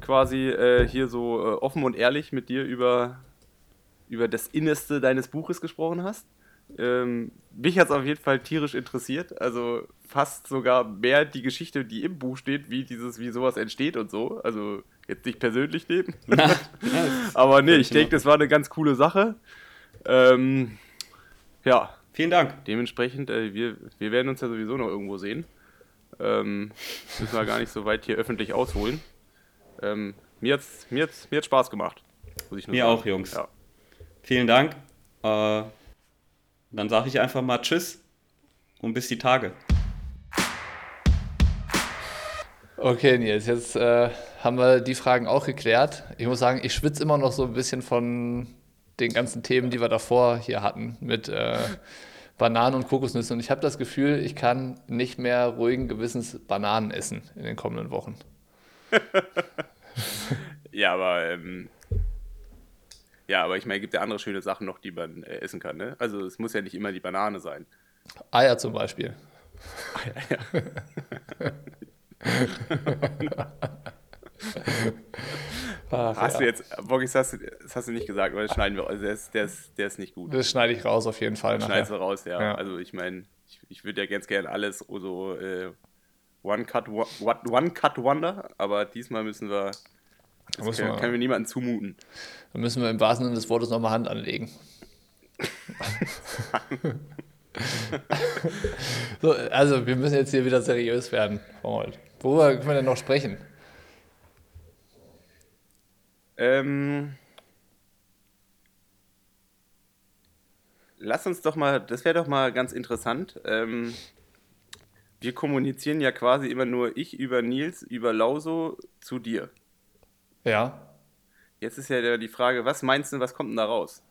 quasi äh, hier so äh, offen und ehrlich mit dir über, über das Innerste deines Buches gesprochen hast. Ähm, mich hat es auf jeden Fall tierisch interessiert. Also fast sogar mehr die Geschichte, die im Buch steht, wie dieses, wie sowas entsteht und so. Also jetzt nicht persönlich nehmen. [laughs] [laughs] Aber nee, ich denke, das war eine ganz coole Sache. Ähm, ja. Vielen Dank. Dementsprechend, äh, wir, wir werden uns ja sowieso noch irgendwo sehen. Ähm, müssen wir gar nicht so weit hier öffentlich ausholen. Ähm, mir hat es mir hat's, mir hat's Spaß gemacht. mir sagen. auch, Jungs. Ja. Vielen Dank. Äh, dann sage ich einfach mal Tschüss und bis die Tage. Okay, Nils, jetzt äh, haben wir die Fragen auch geklärt. Ich muss sagen, ich schwitze immer noch so ein bisschen von den ganzen Themen, die wir davor hier hatten, mit äh, Bananen und Kokosnüssen. Und ich habe das Gefühl, ich kann nicht mehr ruhigen Gewissens Bananen essen in den kommenden Wochen. [laughs] ja, aber ähm, ja, aber ich meine, es gibt ja andere schöne Sachen noch, die man äh, essen kann. Ne? Also es muss ja nicht immer die Banane sein. Eier zum Beispiel. Eier, ja. [laughs] [laughs] Ach, hast ja. du jetzt, Boggis, das, das hast du nicht gesagt, aber das schneiden wir, also der ist, der ist, der ist nicht gut. Das schneide ich raus auf jeden Fall. Das schneidest du raus, ja. ja. Also ich meine, ich, ich würde ja ganz gerne alles so äh, One Cut One Cut Wonder, aber diesmal müssen wir, das können, wir, können wir niemandem zumuten. Dann müssen wir im wahrsten Sinne des Wortes nochmal Hand anlegen. [laughs] so, also wir müssen jetzt hier wieder seriös werden. Worüber können wir denn noch sprechen? Ähm, lass uns doch mal, das wäre doch mal ganz interessant. Ähm, wir kommunizieren ja quasi immer nur ich über Nils, über Lauso zu dir. Ja. Jetzt ist ja die Frage, was meinst du, was kommt denn da raus?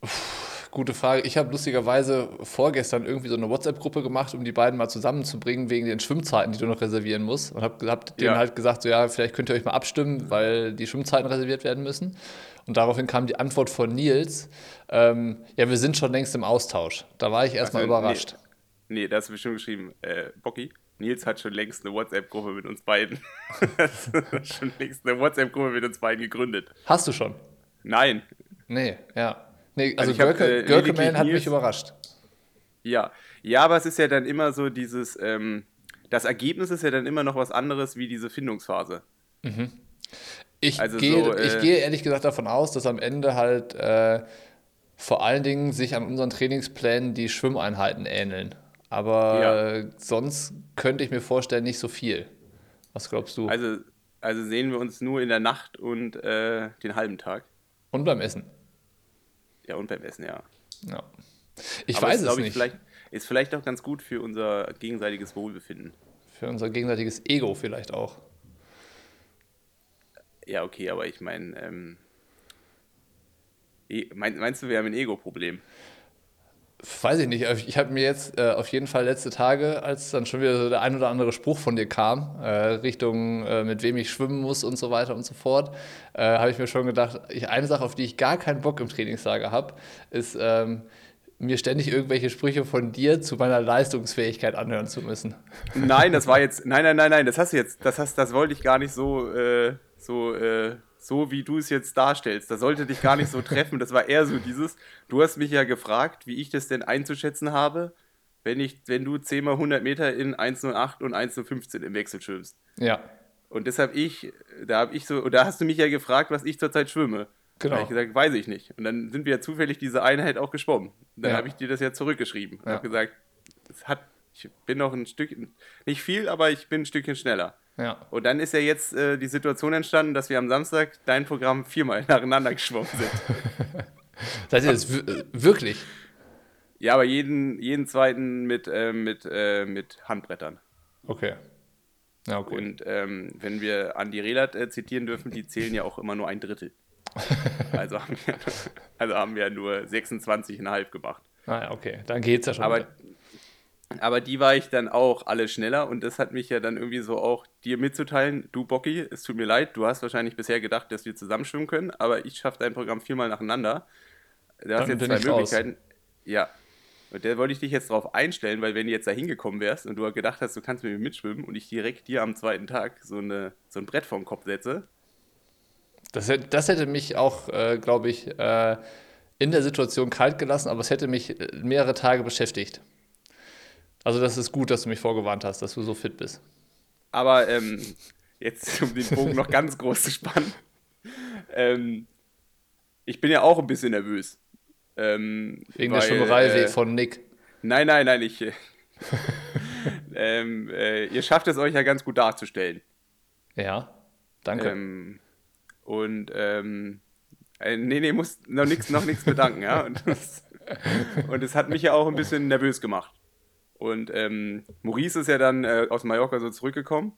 Uff Gute Frage. Ich habe lustigerweise vorgestern irgendwie so eine WhatsApp-Gruppe gemacht, um die beiden mal zusammenzubringen wegen den Schwimmzeiten, die du noch reservieren musst. Und habe hab denen halt gesagt, so ja, vielleicht könnt ihr euch mal abstimmen, weil die Schwimmzeiten reserviert werden müssen. Und daraufhin kam die Antwort von Nils, ähm, ja, wir sind schon längst im Austausch. Da war ich erstmal also, überrascht. Nee, nee, da hast du bestimmt geschrieben, äh, Bocky, Nils hat schon längst eine WhatsApp-Gruppe mit uns beiden. [laughs] [laughs] schon längst eine WhatsApp-Gruppe mit uns beiden gegründet. Hast du schon? Nein. Nee, ja. Nee, also, also Görke, äh, Görkeman hat mich überrascht. Ja. ja, aber es ist ja dann immer so dieses, ähm, das Ergebnis ist ja dann immer noch was anderes wie diese Findungsphase. Mhm. Ich, also gehe, so, äh, ich gehe ehrlich gesagt davon aus, dass am Ende halt äh, vor allen Dingen sich an unseren Trainingsplänen die Schwimmeinheiten ähneln. Aber ja. sonst könnte ich mir vorstellen, nicht so viel. Was glaubst du? Also, also sehen wir uns nur in der Nacht und äh, den halben Tag. Und beim Essen. Ja, und beim Essen, ja. ja. Ich Aber weiß es, es nicht. Vielleicht, ist vielleicht auch ganz gut für unser gegenseitiges Wohlbefinden. Für unser gegenseitiges Ego vielleicht auch. Ja, okay, aber ich meine, ähm, meinst du, wir haben ein Ego-Problem? Weiß ich nicht, ich habe mir jetzt äh, auf jeden Fall letzte Tage, als dann schon wieder so der ein oder andere Spruch von dir kam, äh, Richtung äh, mit wem ich schwimmen muss und so weiter und so fort, äh, habe ich mir schon gedacht, ich, eine Sache, auf die ich gar keinen Bock im Trainingslager habe, ist ähm, mir ständig irgendwelche Sprüche von dir zu meiner Leistungsfähigkeit anhören zu müssen. Nein, das war jetzt, nein, nein, nein, nein, das hast du jetzt, das hast, das wollte ich gar nicht so, äh, so äh, so wie du es jetzt darstellst. Das sollte dich gar nicht so treffen. Das war eher so dieses, du hast mich ja gefragt, wie ich das denn einzuschätzen habe, wenn, ich, wenn du 10 mal 100 Meter in 1,08 und 1,015 im Wechsel schwimmst. Ja. Und deshalb ich, da habe ich so, da hast du mich ja gefragt, was ich zurzeit schwimme. Genau. Da habe ich gesagt, weiß ich nicht. Und dann sind wir ja zufällig diese Einheit auch geschwommen. Und dann Ja. habe ich dir das ja zurückgeschrieben. Und Ja. habe gesagt, es hat, ich bin noch ein Stück, nicht viel, aber ich bin ein Stückchen schneller. Ja. Und dann ist ja jetzt äh, die Situation entstanden, dass wir am Samstag dein Programm viermal [laughs] nacheinander geschwommen sind. Seid ihr das wir- wirklich? ja, aber jeden, jeden zweiten mit, äh, mit, äh, mit Handbrettern. Okay. Ja, okay. Und ähm, wenn wir Andi Relat äh, zitieren dürfen, die zählen ja auch immer nur ein Drittel. [laughs] Also haben wir, also haben wir nur 26,5 gemacht. Ah, okay. Dann geht's ja schon. Aber, wieder. Aber die war ich dann auch alle schneller und das hat mich ja dann irgendwie so auch dir mitzuteilen, du Bocky, es tut mir leid, du hast wahrscheinlich bisher gedacht, dass wir zusammenschwimmen können, aber ich schaffe dein Programm viermal nacheinander. Du hast Dann jetzt zwei ich raus. Möglichkeiten. Ja. Und da wollte ich dich jetzt drauf einstellen, weil wenn du jetzt da hingekommen wärst und du gedacht hast, du kannst mit mir mitschwimmen und ich direkt dir am zweiten Tag so, eine, so ein Brett vorm Kopf setze, Das, hätte- das hätte mich auch, äh, glaube ich, äh, in der Situation kalt gelassen, aber es hätte mich äh, mehrere Tage beschäftigt. Also das ist gut, dass du mich vorgewarnt hast, dass du so fit bist. Aber ähm, jetzt, um den Bogen noch ganz groß zu spannen, ähm, ich bin ja auch ein bisschen nervös. Ähm, Wegen der weil, Schwimmerei äh, von Nick. Nein, nein, nein, ich. äh, ähm, äh, ihr schafft es euch ja ganz gut darzustellen. Ja, danke. Ähm, und ähm, äh, nee, nee, muss noch nichts noch nichts bedanken, ja. Und das, und es hat mich ja auch ein bisschen nervös gemacht. Und ähm, Maurice ist ja dann äh, aus Mallorca so zurückgekommen.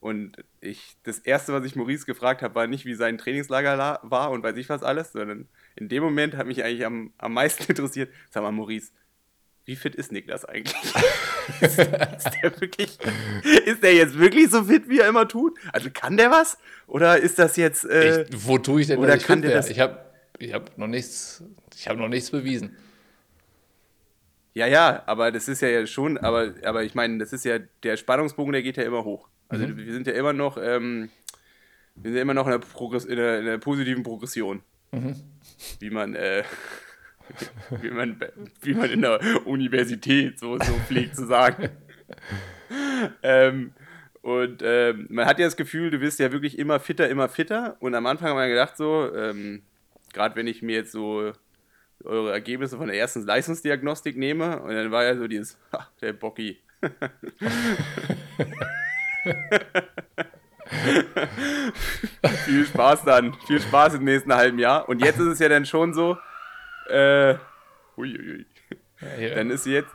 Und ich, das erste, was ich Maurice gefragt habe, war nicht, wie sein Trainingslager la- war und weiß ich was alles, sondern in dem Moment hat mich eigentlich am, am meisten [laughs] interessiert, sag mal, Maurice, wie fit ist Niklas eigentlich? [laughs] ist, der wirklich, ist der jetzt wirklich so fit, wie er immer tut? Also kann der was? Oder ist das jetzt. Äh, ich, wo tue ich denn, oder kann der das- Ich habe ich hab noch nichts, ich habe noch nichts bewiesen. Ja, ja, aber das ist ja schon, aber, aber ich meine, das ist ja, der Spannungsbogen, der geht ja immer hoch. Also wir sind ja immer noch, ähm, wir sind ja immer noch in der, Progress, in der, in der positiven Progression. Wie man, äh, [laughs] wie man, wie man in der Universität so, so pflegt zu sagen. [laughs] ähm, und ähm, man hat ja das Gefühl, du wirst ja wirklich immer fitter, immer fitter. Und am Anfang haben wir gedacht, so, ähm, gerade wenn ich mir jetzt so eure Ergebnisse von der ersten Leistungsdiagnostik nehme, und dann war ja so dieses, ha, der Bocki. viel Spaß dann, viel Spaß im nächsten halben Jahr. Und jetzt ist es ja dann schon so, äh, uiuiui. Ja, Dann ist jetzt,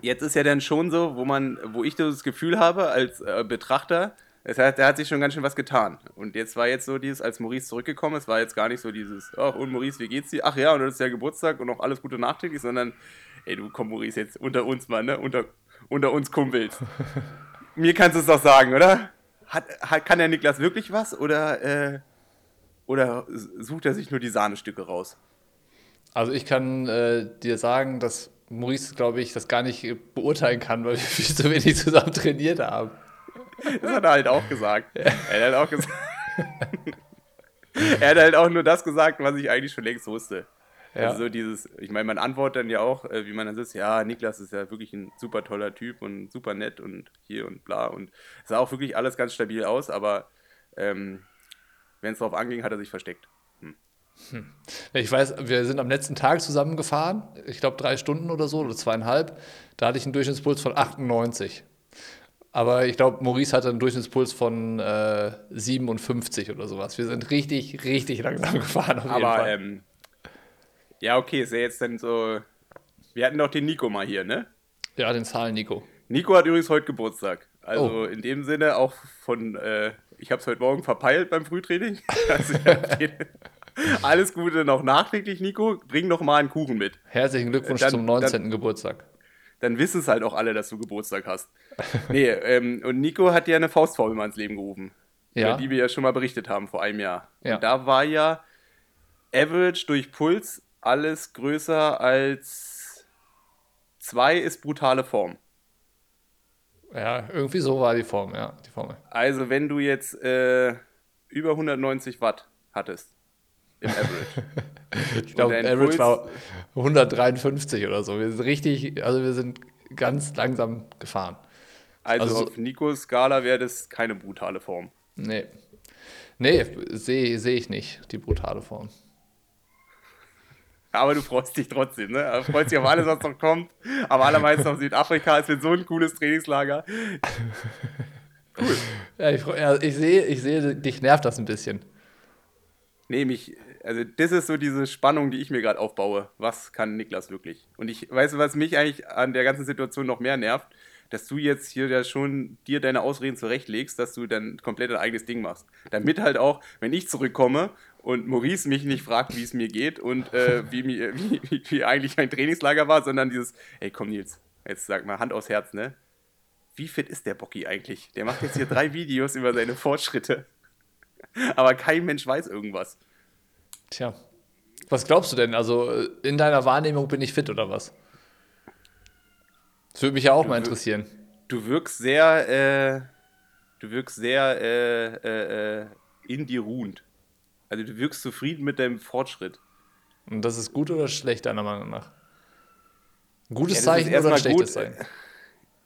jetzt ist ja dann schon so, wo man, wo ich das Gefühl habe als äh, Betrachter, das heißt, da hat sich schon ganz schön was getan. Und jetzt war jetzt so dieses, als Maurice zurückgekommen ist, war jetzt gar nicht so dieses, ach und Maurice, wie geht's dir? Ach ja, und das ist ja Geburtstag und noch alles Gute nachträglich, sondern, ey du komm Maurice, jetzt unter uns mal, ne? Unter, unter uns Kumpels. [laughs] Mir kannst du es doch sagen, oder? Hat, hat, kann der Niklas wirklich was oder, äh, oder sucht er sich nur die Sahnestücke raus? Also ich kann äh, dir sagen, dass Maurice, glaube ich, das gar nicht beurteilen kann, weil wir viel zu wenig zusammen trainiert haben. Das hat er halt auch gesagt. Er hat halt auch gesagt. [laughs] er hat halt auch nur das gesagt, was ich eigentlich schon längst wusste. Ja. Also so dieses, ich meine, man antwortet dann ja auch, äh, wie man dann sitzt, ja, Niklas ist ja wirklich ein super toller Typ und super nett und hier und bla und es sah auch wirklich alles ganz stabil aus, aber ähm, wenn es drauf anging, hat er sich versteckt. Ich weiß, wir sind am letzten Tag zusammengefahren, ich glaube drei Stunden oder so, oder zweieinhalb. Da hatte ich einen Durchschnittspuls von 98. Aber ich glaube, Maurice hatte einen Durchschnittspuls von äh, 57 oder sowas. Wir sind richtig, richtig langsam [laughs] gefahren. Auf jeden Aber Fall. ähm, ja, okay, ist ja jetzt dann so. Wir hatten doch den Nico mal hier, ne? ja, den Zahlen, Nico. Nico hat übrigens heute Geburtstag. Also Oh. in dem Sinne auch von, äh, ich habe es heute Morgen verpeilt beim Frühtraining. [laughs] Also. Alles Gute noch nachträglich, Nico. Bring noch mal einen Kuchen mit. Herzlichen Glückwunsch Dann- zum 19. Geburtstag. Dann wissen es halt auch alle, dass du Geburtstag hast. Nee, ähm, und Nico hat ja eine Faustformel mal ins Leben gerufen. Ja. Über die wir ja schon mal berichtet haben vor einem Jahr. Ja. Und da war ja Average durch Puls alles größer als 2 ist brutale Form. Ja, irgendwie so war die Form, ja, die Formel. Also wenn du jetzt, äh, über 190 Watt hattest im Average. [laughs] ich glaube, Average war 153 oder so. Wir sind richtig, also wir sind ganz langsam gefahren. Also, also auf Nikos Skala wäre das keine brutale Form. Nee. Nee, sehe seh ich nicht, die brutale Form. Aber du freust dich trotzdem, ne? Du freust dich auf alles, was noch kommt. Aber allermeistens auf Südafrika. Es wird so ein cooles Trainingslager. Cool. Ja, ich, ja, ich sehe, ich sehe, dich nervt das ein bisschen. Nee, mich, also das ist so diese Spannung, die ich mir gerade aufbaue. Was kann Niklas wirklich? Und ich weiß, was mich eigentlich an der ganzen Situation noch mehr nervt, dass du jetzt hier ja schon dir deine Ausreden zurechtlegst, dass du dann komplett ein eigenes Ding machst. Damit halt auch, wenn ich zurückkomme und Maurice mich nicht fragt, wie es mir geht und äh, wie, [laughs] wie, wie, wie, eigentlich mein Trainingslager war, sondern dieses, ey komm Nils, jetzt sag mal Hand aufs Herz, ne? Wie fit ist der Bocky eigentlich? Der macht jetzt hier drei Videos über seine Fortschritte. Aber kein Mensch weiß irgendwas. Tja. Was glaubst du denn? Also in deiner Wahrnehmung bin ich fit oder was? Das würde mich ja auch du mal interessieren. Du wirkst sehr, äh, du wirkst sehr äh, äh, äh, in dir ruhend. Also du wirkst zufrieden mit deinem Fortschritt. Und das ist gut oder schlecht, deiner Meinung nach? Ein gutes ja, Zeichen oder ein schlechtes Zeichen?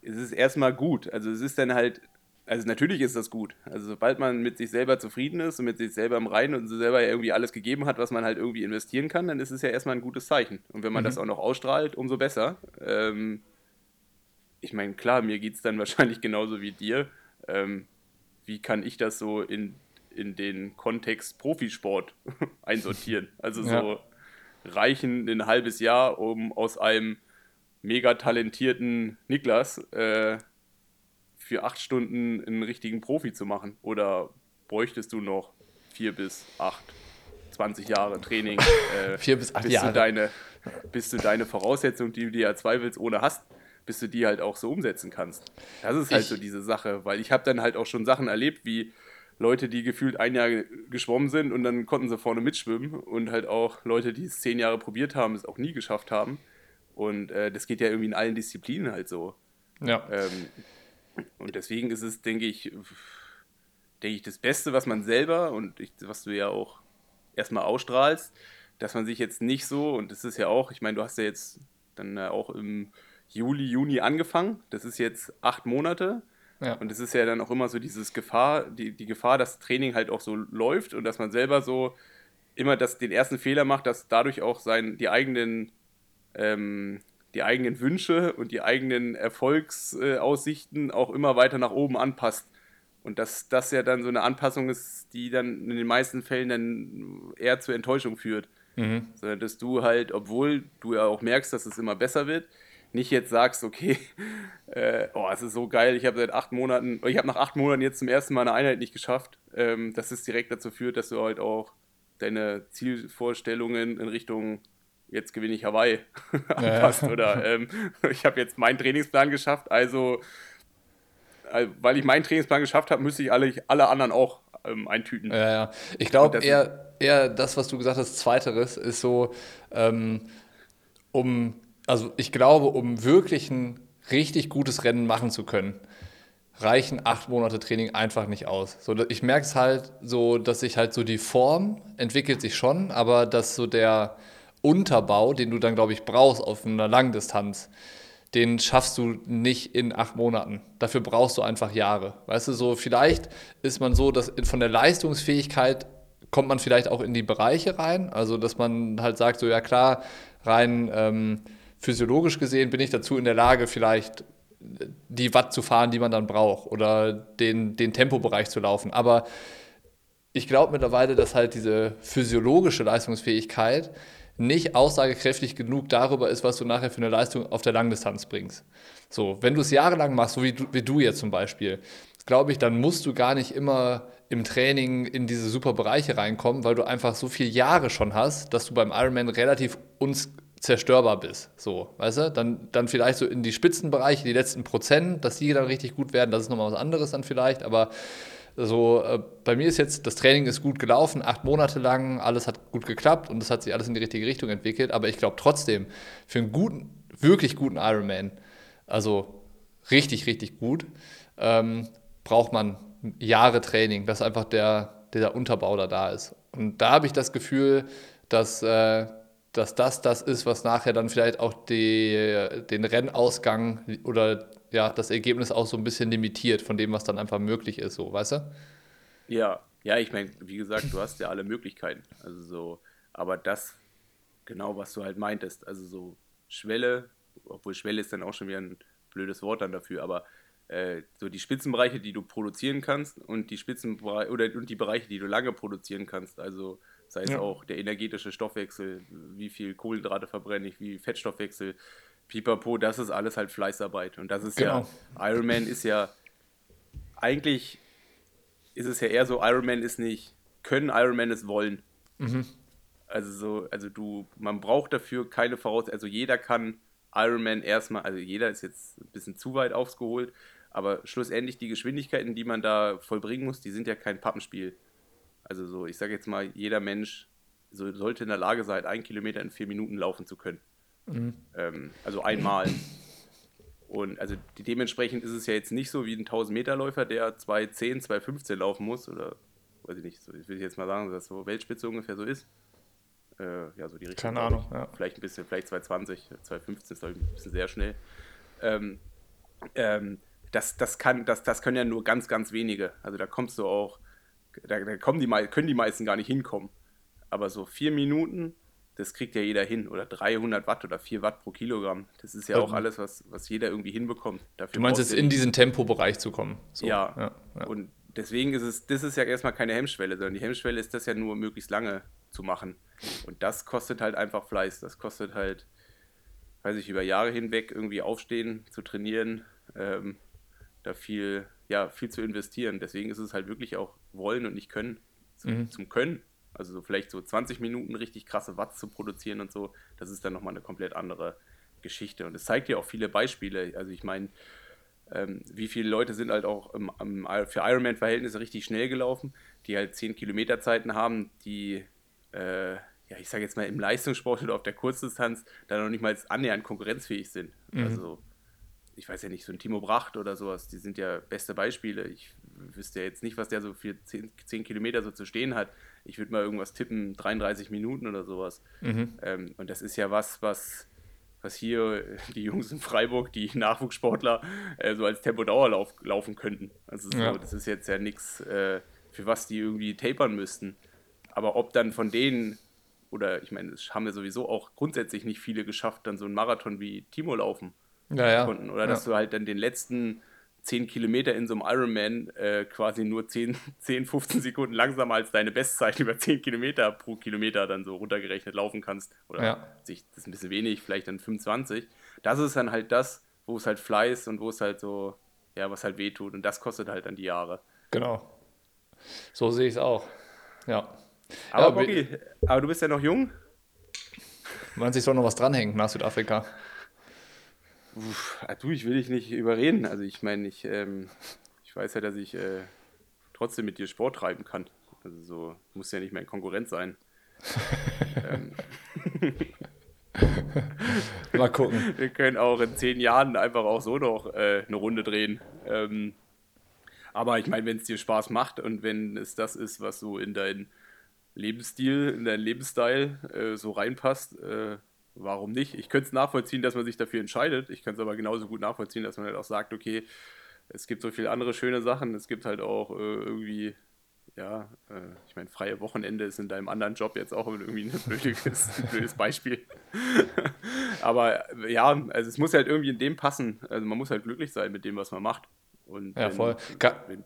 Es ist erstmal gut. Also es ist dann halt, also natürlich ist das gut. Also sobald man mit sich selber zufrieden ist und mit sich selber im Reinen und so selber irgendwie alles gegeben hat, was man halt irgendwie investieren kann, dann ist es ja erstmal ein gutes Zeichen. Und wenn man mhm. das auch noch ausstrahlt, umso besser. Ähm, ich meine, klar, mir geht es dann [laughs] wahrscheinlich genauso wie dir. Ähm, wie kann ich das so in, in den Kontext Profisport [laughs] einsortieren? Also so ja. reichen ein halbes Jahr, um aus einem mega talentierten Niklas äh, für acht Stunden einen richtigen Profi zu machen? Oder bräuchtest du noch vier bis acht, 20 Jahre Training? [laughs] Äh, vier bis acht bis Jahre. Du deine, bis du deine Voraussetzungen, die du dir ja zweifelst, ohne hast, bis du die halt auch so umsetzen kannst. Das ist halt ich, so diese Sache, weil ich habe dann halt auch schon Sachen erlebt, wie Leute, die gefühlt ein Jahr geschwommen sind und dann konnten sie vorne mitschwimmen und halt auch Leute, die es zehn Jahre probiert haben, es auch nie geschafft haben. Und äh, das geht ja irgendwie in allen Disziplinen halt so. Ja. Ähm, und deswegen ist es, denke ich, denke ich, das Beste, was man selber und ich, was du ja auch erstmal ausstrahlst, dass man sich jetzt nicht so, und das ist ja auch, ich meine, du hast ja jetzt dann auch im Juli, Juni angefangen. Das ist jetzt acht Monate. Ja. Und es ist ja dann auch immer so dieses Gefahr, die, die Gefahr, dass Training halt auch so läuft und dass man selber so immer das, den ersten Fehler macht, dass dadurch auch sein, die eigenen ähm, die eigenen Wünsche und die eigenen Erfolgsaussichten auch immer weiter nach oben anpasst. Und dass das ja dann so eine Anpassung ist, die dann in den meisten Fällen dann eher zur Enttäuschung führt. Mhm. Sondern dass du halt, obwohl du ja auch merkst, dass es immer besser wird, nicht jetzt sagst, okay, [laughs] äh, oh, es ist so geil, ich habe seit acht Monaten, ich habe nach acht Monaten jetzt zum ersten Mal eine Einheit nicht geschafft, ähm, dass es direkt dazu führt, dass du halt auch deine Zielvorstellungen in Richtung jetzt gewinne ich Hawaii [laughs] anpasst ja. oder ähm, [laughs] ich habe jetzt meinen Trainingsplan geschafft, also äh, weil ich meinen Trainingsplan geschafft habe, müsste ich alle, alle anderen auch ähm, eintüten. Ja, ja. Ich glaube eher, eher das, was du gesagt hast, zweiteres, ist so, ähm, um also ich glaube, um wirklich ein richtig gutes Rennen machen zu können, reichen acht Monate Training einfach nicht aus. So, ich merke es halt so, dass sich halt so die Form entwickelt sich schon, aber dass so der Unterbau, den du dann, glaube ich, brauchst auf einer Langdistanz, den schaffst du nicht in acht Monaten. Dafür brauchst du einfach Jahre. Weißt du, so vielleicht ist man so, dass von der Leistungsfähigkeit kommt man vielleicht auch in die Bereiche rein. Also, dass man halt sagt, so ja klar, rein ähm, physiologisch gesehen bin ich dazu in der Lage, vielleicht die Watt zu fahren, die man dann braucht oder den, den Tempobereich zu laufen. Aber ich glaube mittlerweile, dass halt diese physiologische Leistungsfähigkeit nicht aussagekräftig genug darüber ist, was du nachher für eine Leistung auf der Langdistanz bringst. So, wenn du es jahrelang machst, so wie du, wie du jetzt zum Beispiel, glaube ich, dann musst du gar nicht immer im Training in diese super Bereiche reinkommen, weil du einfach so viele Jahre schon hast, dass du beim Ironman relativ uns zerstörbar bist. So, weißt du? Dann, dann vielleicht so in die Spitzenbereiche, die letzten Prozent, dass die dann richtig gut werden, das ist nochmal was anderes dann vielleicht, aber so, äh, bei mir ist jetzt, das Training ist gut gelaufen, acht Monate lang, alles hat gut geklappt und es hat sich alles in die richtige Richtung entwickelt, aber ich glaube trotzdem, für einen guten, wirklich guten Ironman, also richtig, richtig gut, ähm, braucht man Jahre Training. Das ist einfach der, dieser Unterbau da da ist. Und da habe ich das Gefühl, dass, äh, dass das das ist, was nachher dann vielleicht auch die, den Rennausgang oder ja, das Ergebnis auch so ein bisschen limitiert von dem, was dann einfach möglich ist, so, weißt du? Ja, ja, ich meine, wie gesagt, du hast ja alle Möglichkeiten. Also so, aber das, genau was du halt meintest, also so Schwelle, obwohl Schwelle ist dann auch schon wieder ein blödes Wort dann dafür, aber äh, so die Spitzenbereiche, die du produzieren kannst und die Spitzenbereiche oder und die Bereiche, die du lange produzieren kannst, also sei es ja. auch der energetische Stoffwechsel, wie viel Kohlenhydrate verbrenne ich, wie Fettstoffwechsel, pipapo, das ist alles halt Fleißarbeit und das ist genau. ja, Ironman ist ja eigentlich ist es ja eher so, Ironman ist nicht können, Ironman ist wollen. Mhm. Also so, also du, man braucht dafür keine Voraussetzungen, also jeder kann Ironman erstmal, also jeder ist jetzt ein bisschen zu weit aufgeholt, aber schlussendlich die Geschwindigkeiten, die man da vollbringen muss, die sind ja kein Pappenspiel. Also so, ich sage jetzt mal, jeder Mensch so, sollte in der Lage sein, einen Kilometer in vier Minuten laufen zu können. Mhm. Ähm, also einmal. Und also dementsprechend ist es ja jetzt nicht so wie ein 1000-Meter-Läufer, der 2,10, 2,15 laufen muss. Oder weiß ich nicht, so, ich will jetzt mal sagen, dass so Weltspitze ungefähr so ist. Äh, ja, so die Richtung. Keine Ahnung, ja. Vielleicht ein bisschen, vielleicht 2,20, 2,15 ist ich ein bisschen sehr schnell. Ähm, ähm, das, das, kann, das, das können ja nur ganz, ganz wenige. Also da kommst du auch, da, da kommen die, können die meisten gar nicht hinkommen. Aber so vier Minuten, das kriegt ja jeder hin. Oder 300 Watt oder 4 Watt pro Kilogramm. Das ist ja auch alles, was, was jeder irgendwie hinbekommt. Dafür du meinst jetzt in diesen Tempobereich zu kommen. So. Ja. Ja, ja. Und deswegen ist es, das ist ja erstmal keine Hemmschwelle, sondern die Hemmschwelle ist das ja nur möglichst lange zu machen. Und das kostet halt einfach Fleiß. Das kostet halt, weiß ich, über Jahre hinweg irgendwie aufstehen, zu trainieren, ähm, da viel, ja, viel zu investieren. Deswegen ist es halt wirklich auch wollen und nicht können. Zum, mhm. zum Können. Also so vielleicht so 20 Minuten richtig krasse Watts zu produzieren und so, das ist dann nochmal eine komplett andere Geschichte. Und es zeigt ja auch viele Beispiele. Also ich meine, ähm, wie viele Leute sind halt auch im, im, für Ironman-Verhältnisse richtig schnell gelaufen, die halt 10 Kilometer Zeiten haben, die äh, ja, ich sage jetzt mal, im Leistungssport oder auf der Kurzdistanz da noch nicht mal annähernd konkurrenzfähig sind. Mhm. Also, ich weiß ja nicht, so ein Timo Bracht oder sowas, die sind ja beste Beispiele. Ich wüsste ja jetzt nicht, was der so für 10, 10 Kilometer so zu stehen hat. Ich würde mal irgendwas tippen, 33 Minuten oder sowas. Mhm. Ähm, und das ist ja was, was, was hier die Jungs in Freiburg, die [laughs] Nachwuchssportler, äh, so als Tempodauerlauf laufen könnten. Also so, ja. das ist jetzt ja nichts, äh, für was die irgendwie tapern müssten. Aber ob dann von denen, oder ich meine, es haben ja sowieso auch grundsätzlich nicht viele geschafft, dann so einen Marathon wie Timo laufen ja, ja. konnten. Oder dass du halt dann den letzten 10 Kilometer in so einem Ironman äh, quasi nur 10, 10, 15 Sekunden langsamer als deine Bestzeit über 10 Kilometer pro Kilometer dann so runtergerechnet laufen kannst. Oder ja. sich, das ist ein bisschen wenig, vielleicht dann 25. Das ist dann halt das, wo es halt Fleiß und wo es halt so, ja, was halt wehtut. Und das kostet halt dann die Jahre. Genau. So sehe ich es auch. Ja. Aber, ja, Boggy, aber du bist ja noch jung. Man sich doch noch was dranhängt nach Südafrika. Uff, ah, du, ich will dich nicht überreden. Also ich meine, ich, ähm, ich weiß ja, dass ich äh, trotzdem mit dir Sport treiben kann. Also so muss ja nicht mehr in Konkurrenz sein. [laughs] ähm. [laughs] Mal gucken. Wir können auch in zehn Jahren einfach auch so noch äh, eine Runde drehen. Ähm, aber ich meine, wenn es dir Spaß macht und wenn es das ist, was so in deinen Lebensstil, in deinen Lebensstil äh, so reinpasst, äh, warum nicht? Ich könnte es nachvollziehen, dass man sich dafür entscheidet. Ich könnte es aber genauso gut nachvollziehen, dass man halt auch sagt, okay, es gibt so viele andere schöne Sachen. Es gibt halt auch äh, irgendwie, ja, äh, ich meine, freie Wochenende ist in deinem anderen Job jetzt auch irgendwie ein [laughs] blödes, ein blödes Beispiel. [laughs] aber ja, also es muss halt irgendwie in dem passen. Also man muss halt glücklich sein mit dem, was man macht. Und ja, wenn, voll. Wenn,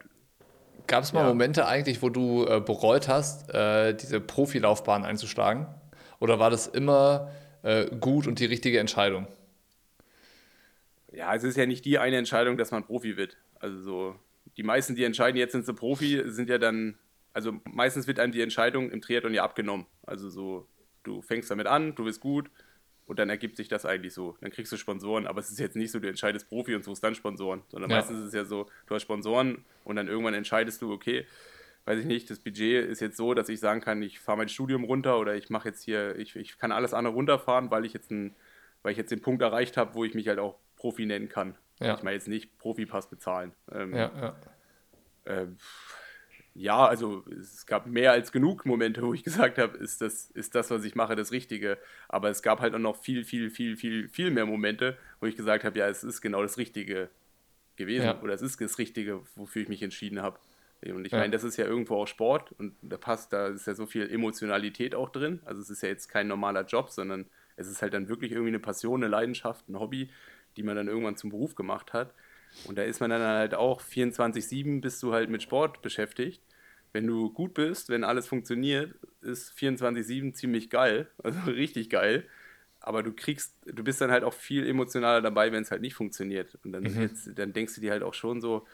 Gab es mal ja. Momente eigentlich, wo du äh, bereut hast, äh, diese Profilaufbahn einzuschlagen? Oder war das immer äh, gut und die richtige Entscheidung? Ja, es ist ja nicht die eine Entscheidung, dass man Profi wird. Also so, die meisten, die entscheiden, jetzt sind sie Profi, sind ja dann, also meistens wird einem die Entscheidung im Triathlon ja abgenommen. Also so, du fängst damit an, du bist gut, und dann ergibt sich das eigentlich so. Dann kriegst du Sponsoren, aber es ist jetzt nicht so, du entscheidest Profi und suchst dann Sponsoren, sondern ja. meistens ist es ja so, du hast Sponsoren und dann irgendwann entscheidest du, okay, weiß ich nicht, das Budget ist jetzt so, dass ich sagen kann, ich fahre mein Studium runter oder ich mache jetzt hier, ich, ich kann alles andere runterfahren, weil ich jetzt ein, weil ich jetzt den Punkt erreicht habe, wo ich mich halt auch Profi nennen kann. Ja. Ich meine jetzt nicht Profipass bezahlen. Ähm, ja, ja. Äh, ja, also es gab mehr als genug Momente, wo ich gesagt habe, ist das, ist das, was ich mache, das Richtige. Aber es gab halt auch noch viel, viel, viel, viel, viel mehr Momente, wo ich gesagt habe, ja, es ist genau das Richtige gewesen ja. oder es ist das Richtige, wofür ich mich entschieden habe. Und ich ja. meine, das ist ja irgendwo auch Sport und da passt, da ist ja so viel Emotionalität auch drin. Also es ist ja jetzt kein normaler Job, sondern es ist halt dann wirklich irgendwie eine Passion, eine Leidenschaft, ein Hobby, die man dann irgendwann zum Beruf gemacht hat. Und da ist man dann halt auch 24-7 bist du halt mit Sport beschäftigt. Wenn du gut bist, wenn alles funktioniert, ist 24-7 ziemlich geil, [laughs] also richtig geil. Aber du kriegst, du bist dann halt auch viel emotionaler dabei, wenn es halt nicht funktioniert. Und dann, mhm. jetzt, dann denkst du dir halt auch schon so,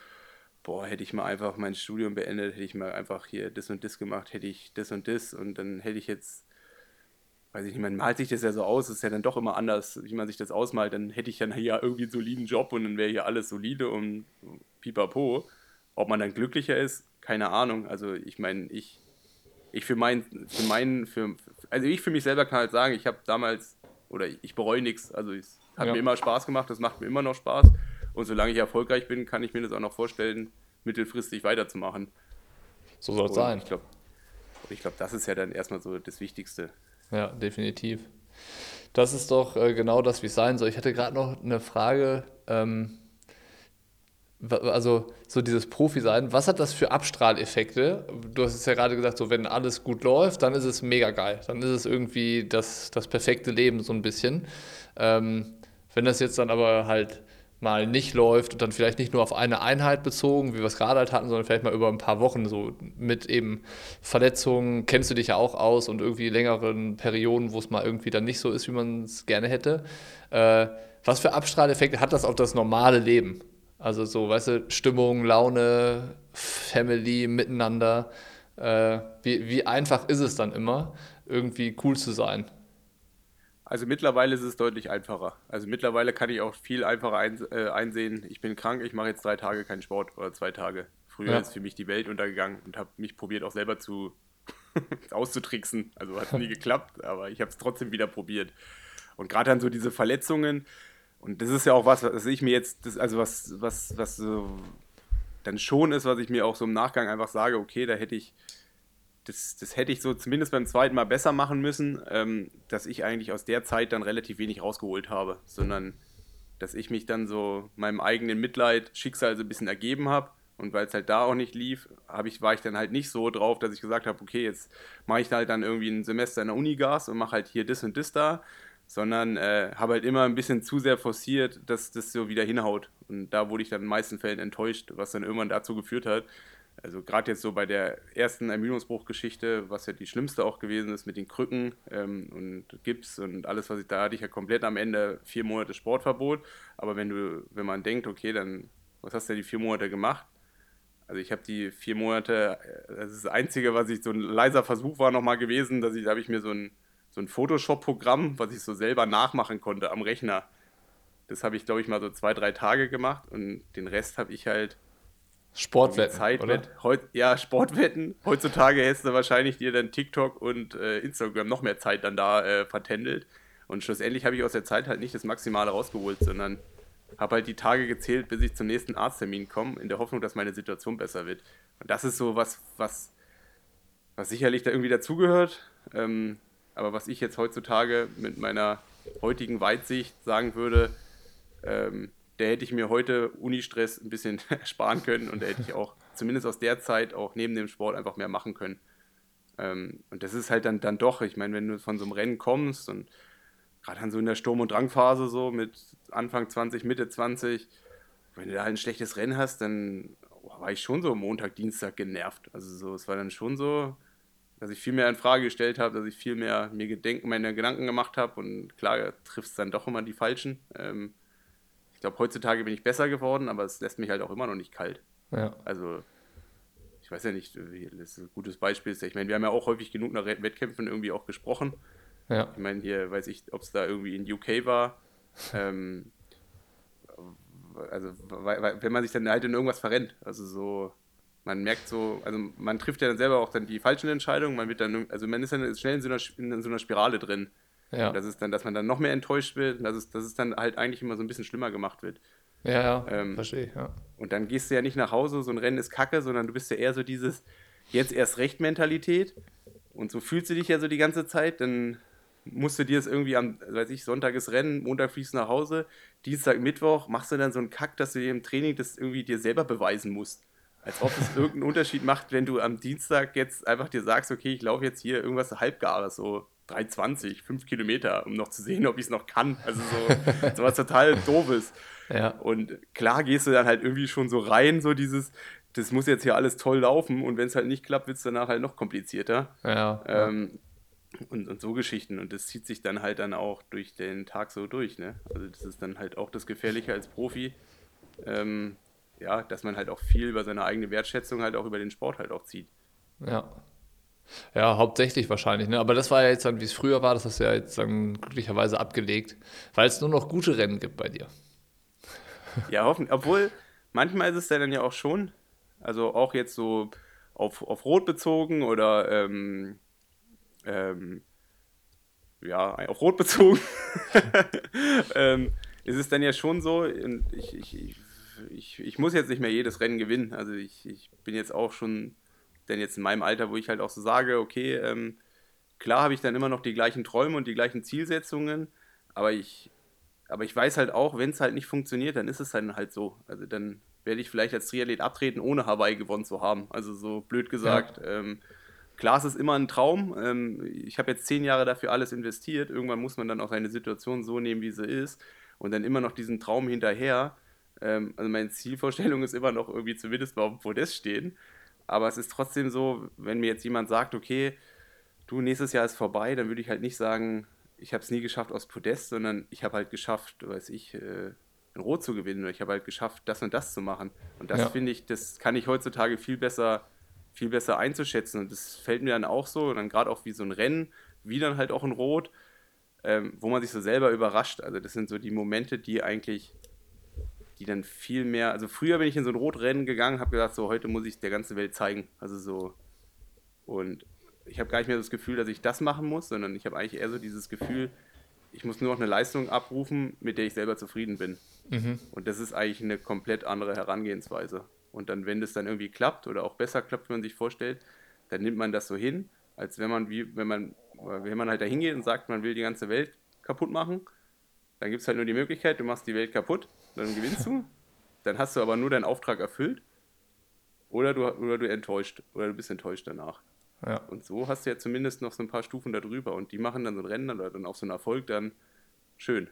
boah, hätte ich mal einfach mein Studium beendet, hätte ich mal einfach hier das und das gemacht, hätte ich das und das und dann hätte ich jetzt weiß ich nicht, man malt sich das ja so aus, ist ja dann doch immer anders, wie man sich das ausmalt, dann hätte ich dann hier irgendwie einen soliden Job und dann wäre hier alles solide und pipapo. Ob man dann glücklicher ist, keine Ahnung. Also ich meine, ich, ich für meinen, für meinen, für, also ich für mich selber kann halt sagen, ich habe damals, oder ich bereue nichts, also es hat ja. mir immer Spaß gemacht, das macht mir immer noch Spaß und solange ich erfolgreich bin, kann ich mir das auch noch vorstellen, mittelfristig weiterzumachen. So soll es sein. Ich glaube, ich glaub, das ist ja dann erstmal so das Wichtigste. Ja, definitiv. Das ist doch äh, genau das, wie es sein soll. Ich hatte gerade noch eine Frage. Ähm, also so dieses Profi-Sein, was hat das für Abstrahleffekte? Du hast es ja gerade gesagt, so wenn alles gut läuft, dann ist es mega geil. Dann ist es irgendwie das, das perfekte Leben so ein bisschen. Ähm, wenn das jetzt dann aber halt mal nicht läuft und dann vielleicht nicht nur auf eine Einheit bezogen, wie wir es gerade halt hatten, sondern vielleicht mal über ein paar Wochen so mit eben Verletzungen, kennst du dich ja auch aus und irgendwie längeren Perioden, wo es mal irgendwie dann nicht so ist, wie man es gerne hätte. Äh, was für Abstrahleffekte hat das auf das normale Leben? Also so, weißt du, Stimmung, Laune, Family, Miteinander. Äh, wie, wie einfach ist es dann immer, irgendwie cool zu sein? Also mittlerweile ist es deutlich einfacher. Also mittlerweile kann ich auch viel einfacher ein, äh, einsehen, ich bin krank, ich mache jetzt drei Tage keinen Sport oder zwei Tage. Früher ja. ist für mich die Welt untergegangen und habe mich probiert auch selber zu [laughs] auszutricksen. Also hat nie [laughs] geklappt, aber ich habe es trotzdem wieder probiert. Und gerade dann so diese Verletzungen, und das ist ja auch was, was ich mir jetzt, das, also was, was, was so dann schon ist, was ich mir auch so im Nachgang einfach sage, okay, da hätte ich das, das hätte ich so zumindest beim zweiten Mal besser machen müssen, ähm, dass ich eigentlich aus der Zeit dann relativ wenig rausgeholt habe, sondern dass ich mich dann so meinem eigenen Mitleid, Schicksal so ein bisschen ergeben habe. Und weil es halt da auch nicht lief, ich, war ich dann halt nicht so drauf, dass ich gesagt habe, okay, jetzt mache ich halt dann irgendwie ein Semester in der Unigas und mache halt hier das und das da, sondern äh, habe halt immer ein bisschen zu sehr forciert, dass das so wieder hinhaut. Und da wurde ich dann in den meisten Fällen enttäuscht, was dann irgendwann dazu geführt hat, also gerade jetzt so bei der ersten Ermüdungsbruchgeschichte, was ja die schlimmste auch gewesen ist mit den Krücken ähm, und Gips und alles, was ich da hatte, ich ja komplett am Ende vier Monate Sportverbot. Aber wenn du, wenn man denkt, okay, dann was hast du ja die vier Monate gemacht? Also ich habe die vier Monate, äh, das ist das Einzige, was ich so ein leiser Versuch war nochmal gewesen, dass ich, da habe ich mir so ein, so ein Photoshop-Programm, was ich so selber nachmachen konnte am Rechner. Das habe ich, glaube ich, mal so zwei, drei Tage gemacht und den Rest habe ich halt Sportwetten, Zeit oder? Heut, ja, Sportwetten. Heutzutage hättest du wahrscheinlich dir dann TikTok und äh, Instagram noch mehr Zeit dann da äh, vertändelt. Und schlussendlich habe ich aus der Zeit halt nicht das Maximale rausgeholt, sondern habe halt die Tage gezählt, bis ich zum nächsten Arzttermin komme, in der Hoffnung, dass meine Situation besser wird. Und das ist so was, was, was sicherlich da irgendwie dazugehört. Ähm, aber was ich jetzt heutzutage mit meiner heutigen Weitsicht sagen würde, ähm, der hätte ich mir heute Unistress ein bisschen [laughs] sparen können und da hätte ich auch zumindest aus der Zeit auch neben dem Sport einfach mehr machen können. Ähm, und das ist halt dann, dann doch, ich meine, wenn du von so einem Rennen kommst und gerade dann so in der Sturm- und Drangphase so mit Anfang 20, Mitte 20, wenn du da ein schlechtes Rennen hast, dann oh, war ich schon so Montag, Dienstag genervt. Also so, es war dann schon so, dass ich viel mehr in Frage gestellt habe, dass ich viel mehr mir Gedenken, meine Gedanken gemacht habe und klar trifft es dann doch immer die Falschen. Ähm, glaube, heutzutage bin ich besser geworden, aber es lässt mich halt auch immer noch nicht kalt. Ja. Also, ich weiß ja nicht, das ist ein gutes Beispiel. Ich meine, wir haben ja auch häufig genug nach Wettkämpfen irgendwie auch gesprochen. Ja. Ich meine, hier weiß ich, ob es da irgendwie in UK war. [laughs] ähm, also, wenn man sich dann halt in irgendwas verrennt, also so, man merkt so, also man trifft ja dann selber auch dann die falschen Entscheidungen, man wird dann, also man ist dann schnell in so einer, in so einer Spirale drin. Ja. Das ist dann, dass man dann noch mehr enttäuscht wird, dass es, dass es dann halt eigentlich immer so ein bisschen schlimmer gemacht wird. Ja, ja, ähm, verstehe ja. Und dann gehst du ja nicht nach Hause, so ein Rennen ist kacke, sondern du bist ja eher so dieses, jetzt erst recht Mentalität. Und so fühlst du dich ja so die ganze Zeit, dann musst du dir es irgendwie am, weiß ich, Sonntag ist Rennen, Montag fliegst du nach Hause, Dienstag, Mittwoch machst du dann so einen Kack, dass du dir im Training das irgendwie dir selber beweisen musst. Als ob es [laughs] irgendeinen Unterschied macht, wenn du am Dienstag jetzt einfach dir sagst, okay, ich laufe jetzt hier irgendwas halbgares, so 3,20, 5 Kilometer, um noch zu sehen, ob ich es noch kann. Also so, [laughs] so was total doofes. Ja. Und klar gehst du dann halt irgendwie schon so rein, so dieses, das muss jetzt hier alles toll laufen und wenn es halt nicht klappt, wird es danach halt noch komplizierter. Ja. Ähm, und, und so Geschichten. Und das zieht sich dann halt dann auch durch den Tag so durch. Ne? Also das ist dann halt auch das Gefährliche als Profi. Ähm, ja, dass man halt auch viel über seine eigene Wertschätzung halt auch über den Sport halt auch zieht. Ja. Ja, hauptsächlich wahrscheinlich, ne? Aber das war ja jetzt dann, wie es früher war, das hast du ja jetzt dann glücklicherweise abgelegt, weil es nur noch gute Rennen gibt bei dir. [laughs] Ja, hoffentlich. Obwohl, manchmal ist es dann ja auch schon, also auch jetzt so auf, auf Rot bezogen oder ähm, ähm, ja, auf Rot bezogen, [laughs] ähm, ist es dann ja schon so, ich, ich, ich, ich muss jetzt nicht mehr jedes Rennen gewinnen. Also ich, ich bin jetzt auch schon, denn jetzt in meinem Alter, wo ich halt auch so sage, okay, ähm, klar habe ich dann immer noch die gleichen Träume und die gleichen Zielsetzungen, aber ich, aber ich weiß halt auch, wenn es halt nicht funktioniert, dann ist es dann halt so. Also dann werde ich vielleicht als Triathlet abtreten, ohne Hawaii gewonnen zu haben. Also so blöd gesagt. Ja. Ähm, klar, es ist immer ein Traum. Ähm, ich habe jetzt zehn Jahre dafür alles investiert. Irgendwann muss man dann auch seine Situation so nehmen, wie sie ist. Und dann immer noch diesen Traum hinterher. Ähm, also meine Zielvorstellung ist immer noch irgendwie zumindest mal auf dem Podest stehen. Aber es ist trotzdem so, wenn mir jetzt jemand sagt, okay, du, nächstes Jahr ist vorbei, dann würde ich halt nicht sagen, ich habe es nie geschafft aus Podest, sondern ich habe halt geschafft, weiß ich, äh, in Rot zu gewinnen oder ich habe halt geschafft, das und das zu machen. Und das ja. finde ich, das kann ich heutzutage viel besser, viel besser einzuschätzen. Und das fällt mir dann auch so, und dann gerade auch wie so ein Rennen, wie dann halt auch in Rot, ähm, wo man sich so selber überrascht. Also das sind so die Momente, die eigentlich die dann viel mehr, also früher bin ich in so ein Rotrennen gegangen, habe gesagt, so heute muss ich der ganzen Welt zeigen. Also so, und ich habe gar nicht mehr das Gefühl, dass ich das machen muss, sondern ich habe eigentlich eher so dieses Gefühl, ich muss nur noch eine Leistung abrufen, mit der ich selber zufrieden bin. Mhm. Und das ist eigentlich eine komplett andere Herangehensweise. Und dann, wenn das dann irgendwie klappt oder auch besser klappt, wie man sich vorstellt, dann nimmt man das so hin, als wenn man, wie, wenn man, wenn man halt da hingeht und sagt, man will die ganze Welt kaputt machen, dann gibt es halt nur die Möglichkeit, du machst die Welt kaputt dann gewinnst du. Dann hast du aber nur deinen Auftrag erfüllt. Oder du, oder du enttäuscht. Oder du bist enttäuscht danach. Ja. Und so hast du ja zumindest noch so ein paar Stufen darüber. Und die machen dann so ein Rennen oder dann auch so einen Erfolg dann schön.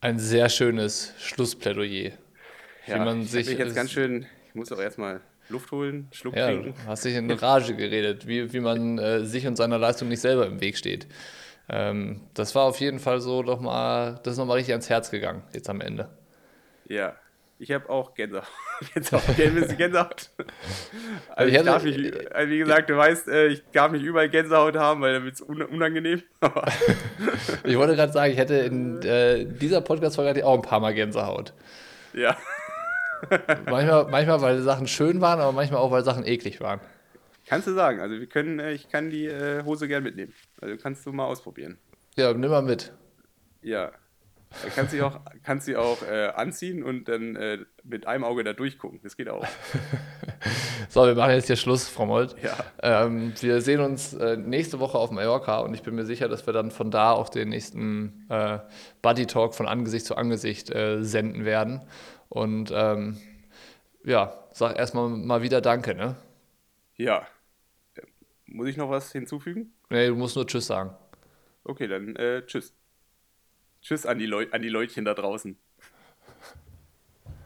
Ein sehr schönes Schlussplädoyer. Ja, wie man ich sich jetzt ganz schön, ich muss auch erstmal Luft holen, Schluck ja, trinken. Du hast dich in [laughs] Rage geredet, wie, wie man äh, sich und seiner Leistung nicht selber im Weg steht. Ähm, das war auf jeden Fall so doch mal, das ist nochmal richtig ans Herz gegangen, jetzt am Ende. Ja, ich habe auch Gänsehaut. [laughs] Gänsehaut. Gänsehaut. Also ich, ich darf nicht, also wie gesagt, du weißt, äh, ich darf nicht überall Gänsehaut haben, weil dann wird es unangenehm. [laughs] [laughs] ich wollte gerade sagen, ich hätte in äh, dieser Podcast-Folge auch ein paar Mal Gänsehaut. Ja. manchmal, manchmal, weil Sachen schön waren, aber manchmal auch, weil Sachen eklig waren. Kannst du sagen. Also wir können, äh, ich kann die Hose gern mitnehmen. Also kannst du mal ausprobieren. Ja, nimm mal mit. Ja. Da kannst du auch, kannst sie auch äh, anziehen und dann äh, mit einem Auge da durchgucken. Das geht auch. [laughs] so, wir machen jetzt hier Schluss, Frau Molt. Ja. Ähm, wir sehen uns äh, nächste Woche auf Mallorca und ich bin mir sicher, dass wir dann von da auch den nächsten äh, Buddy Talk von Angesicht zu Angesicht äh, senden werden. Und ähm, ja, sag erstmal mal wieder Danke, ne? Ja. Muss ich noch was hinzufügen? Nee, du musst nur Tschüss sagen. Okay, dann äh, Tschüss. Tschüss an die, Leu an die Leutchen da draußen.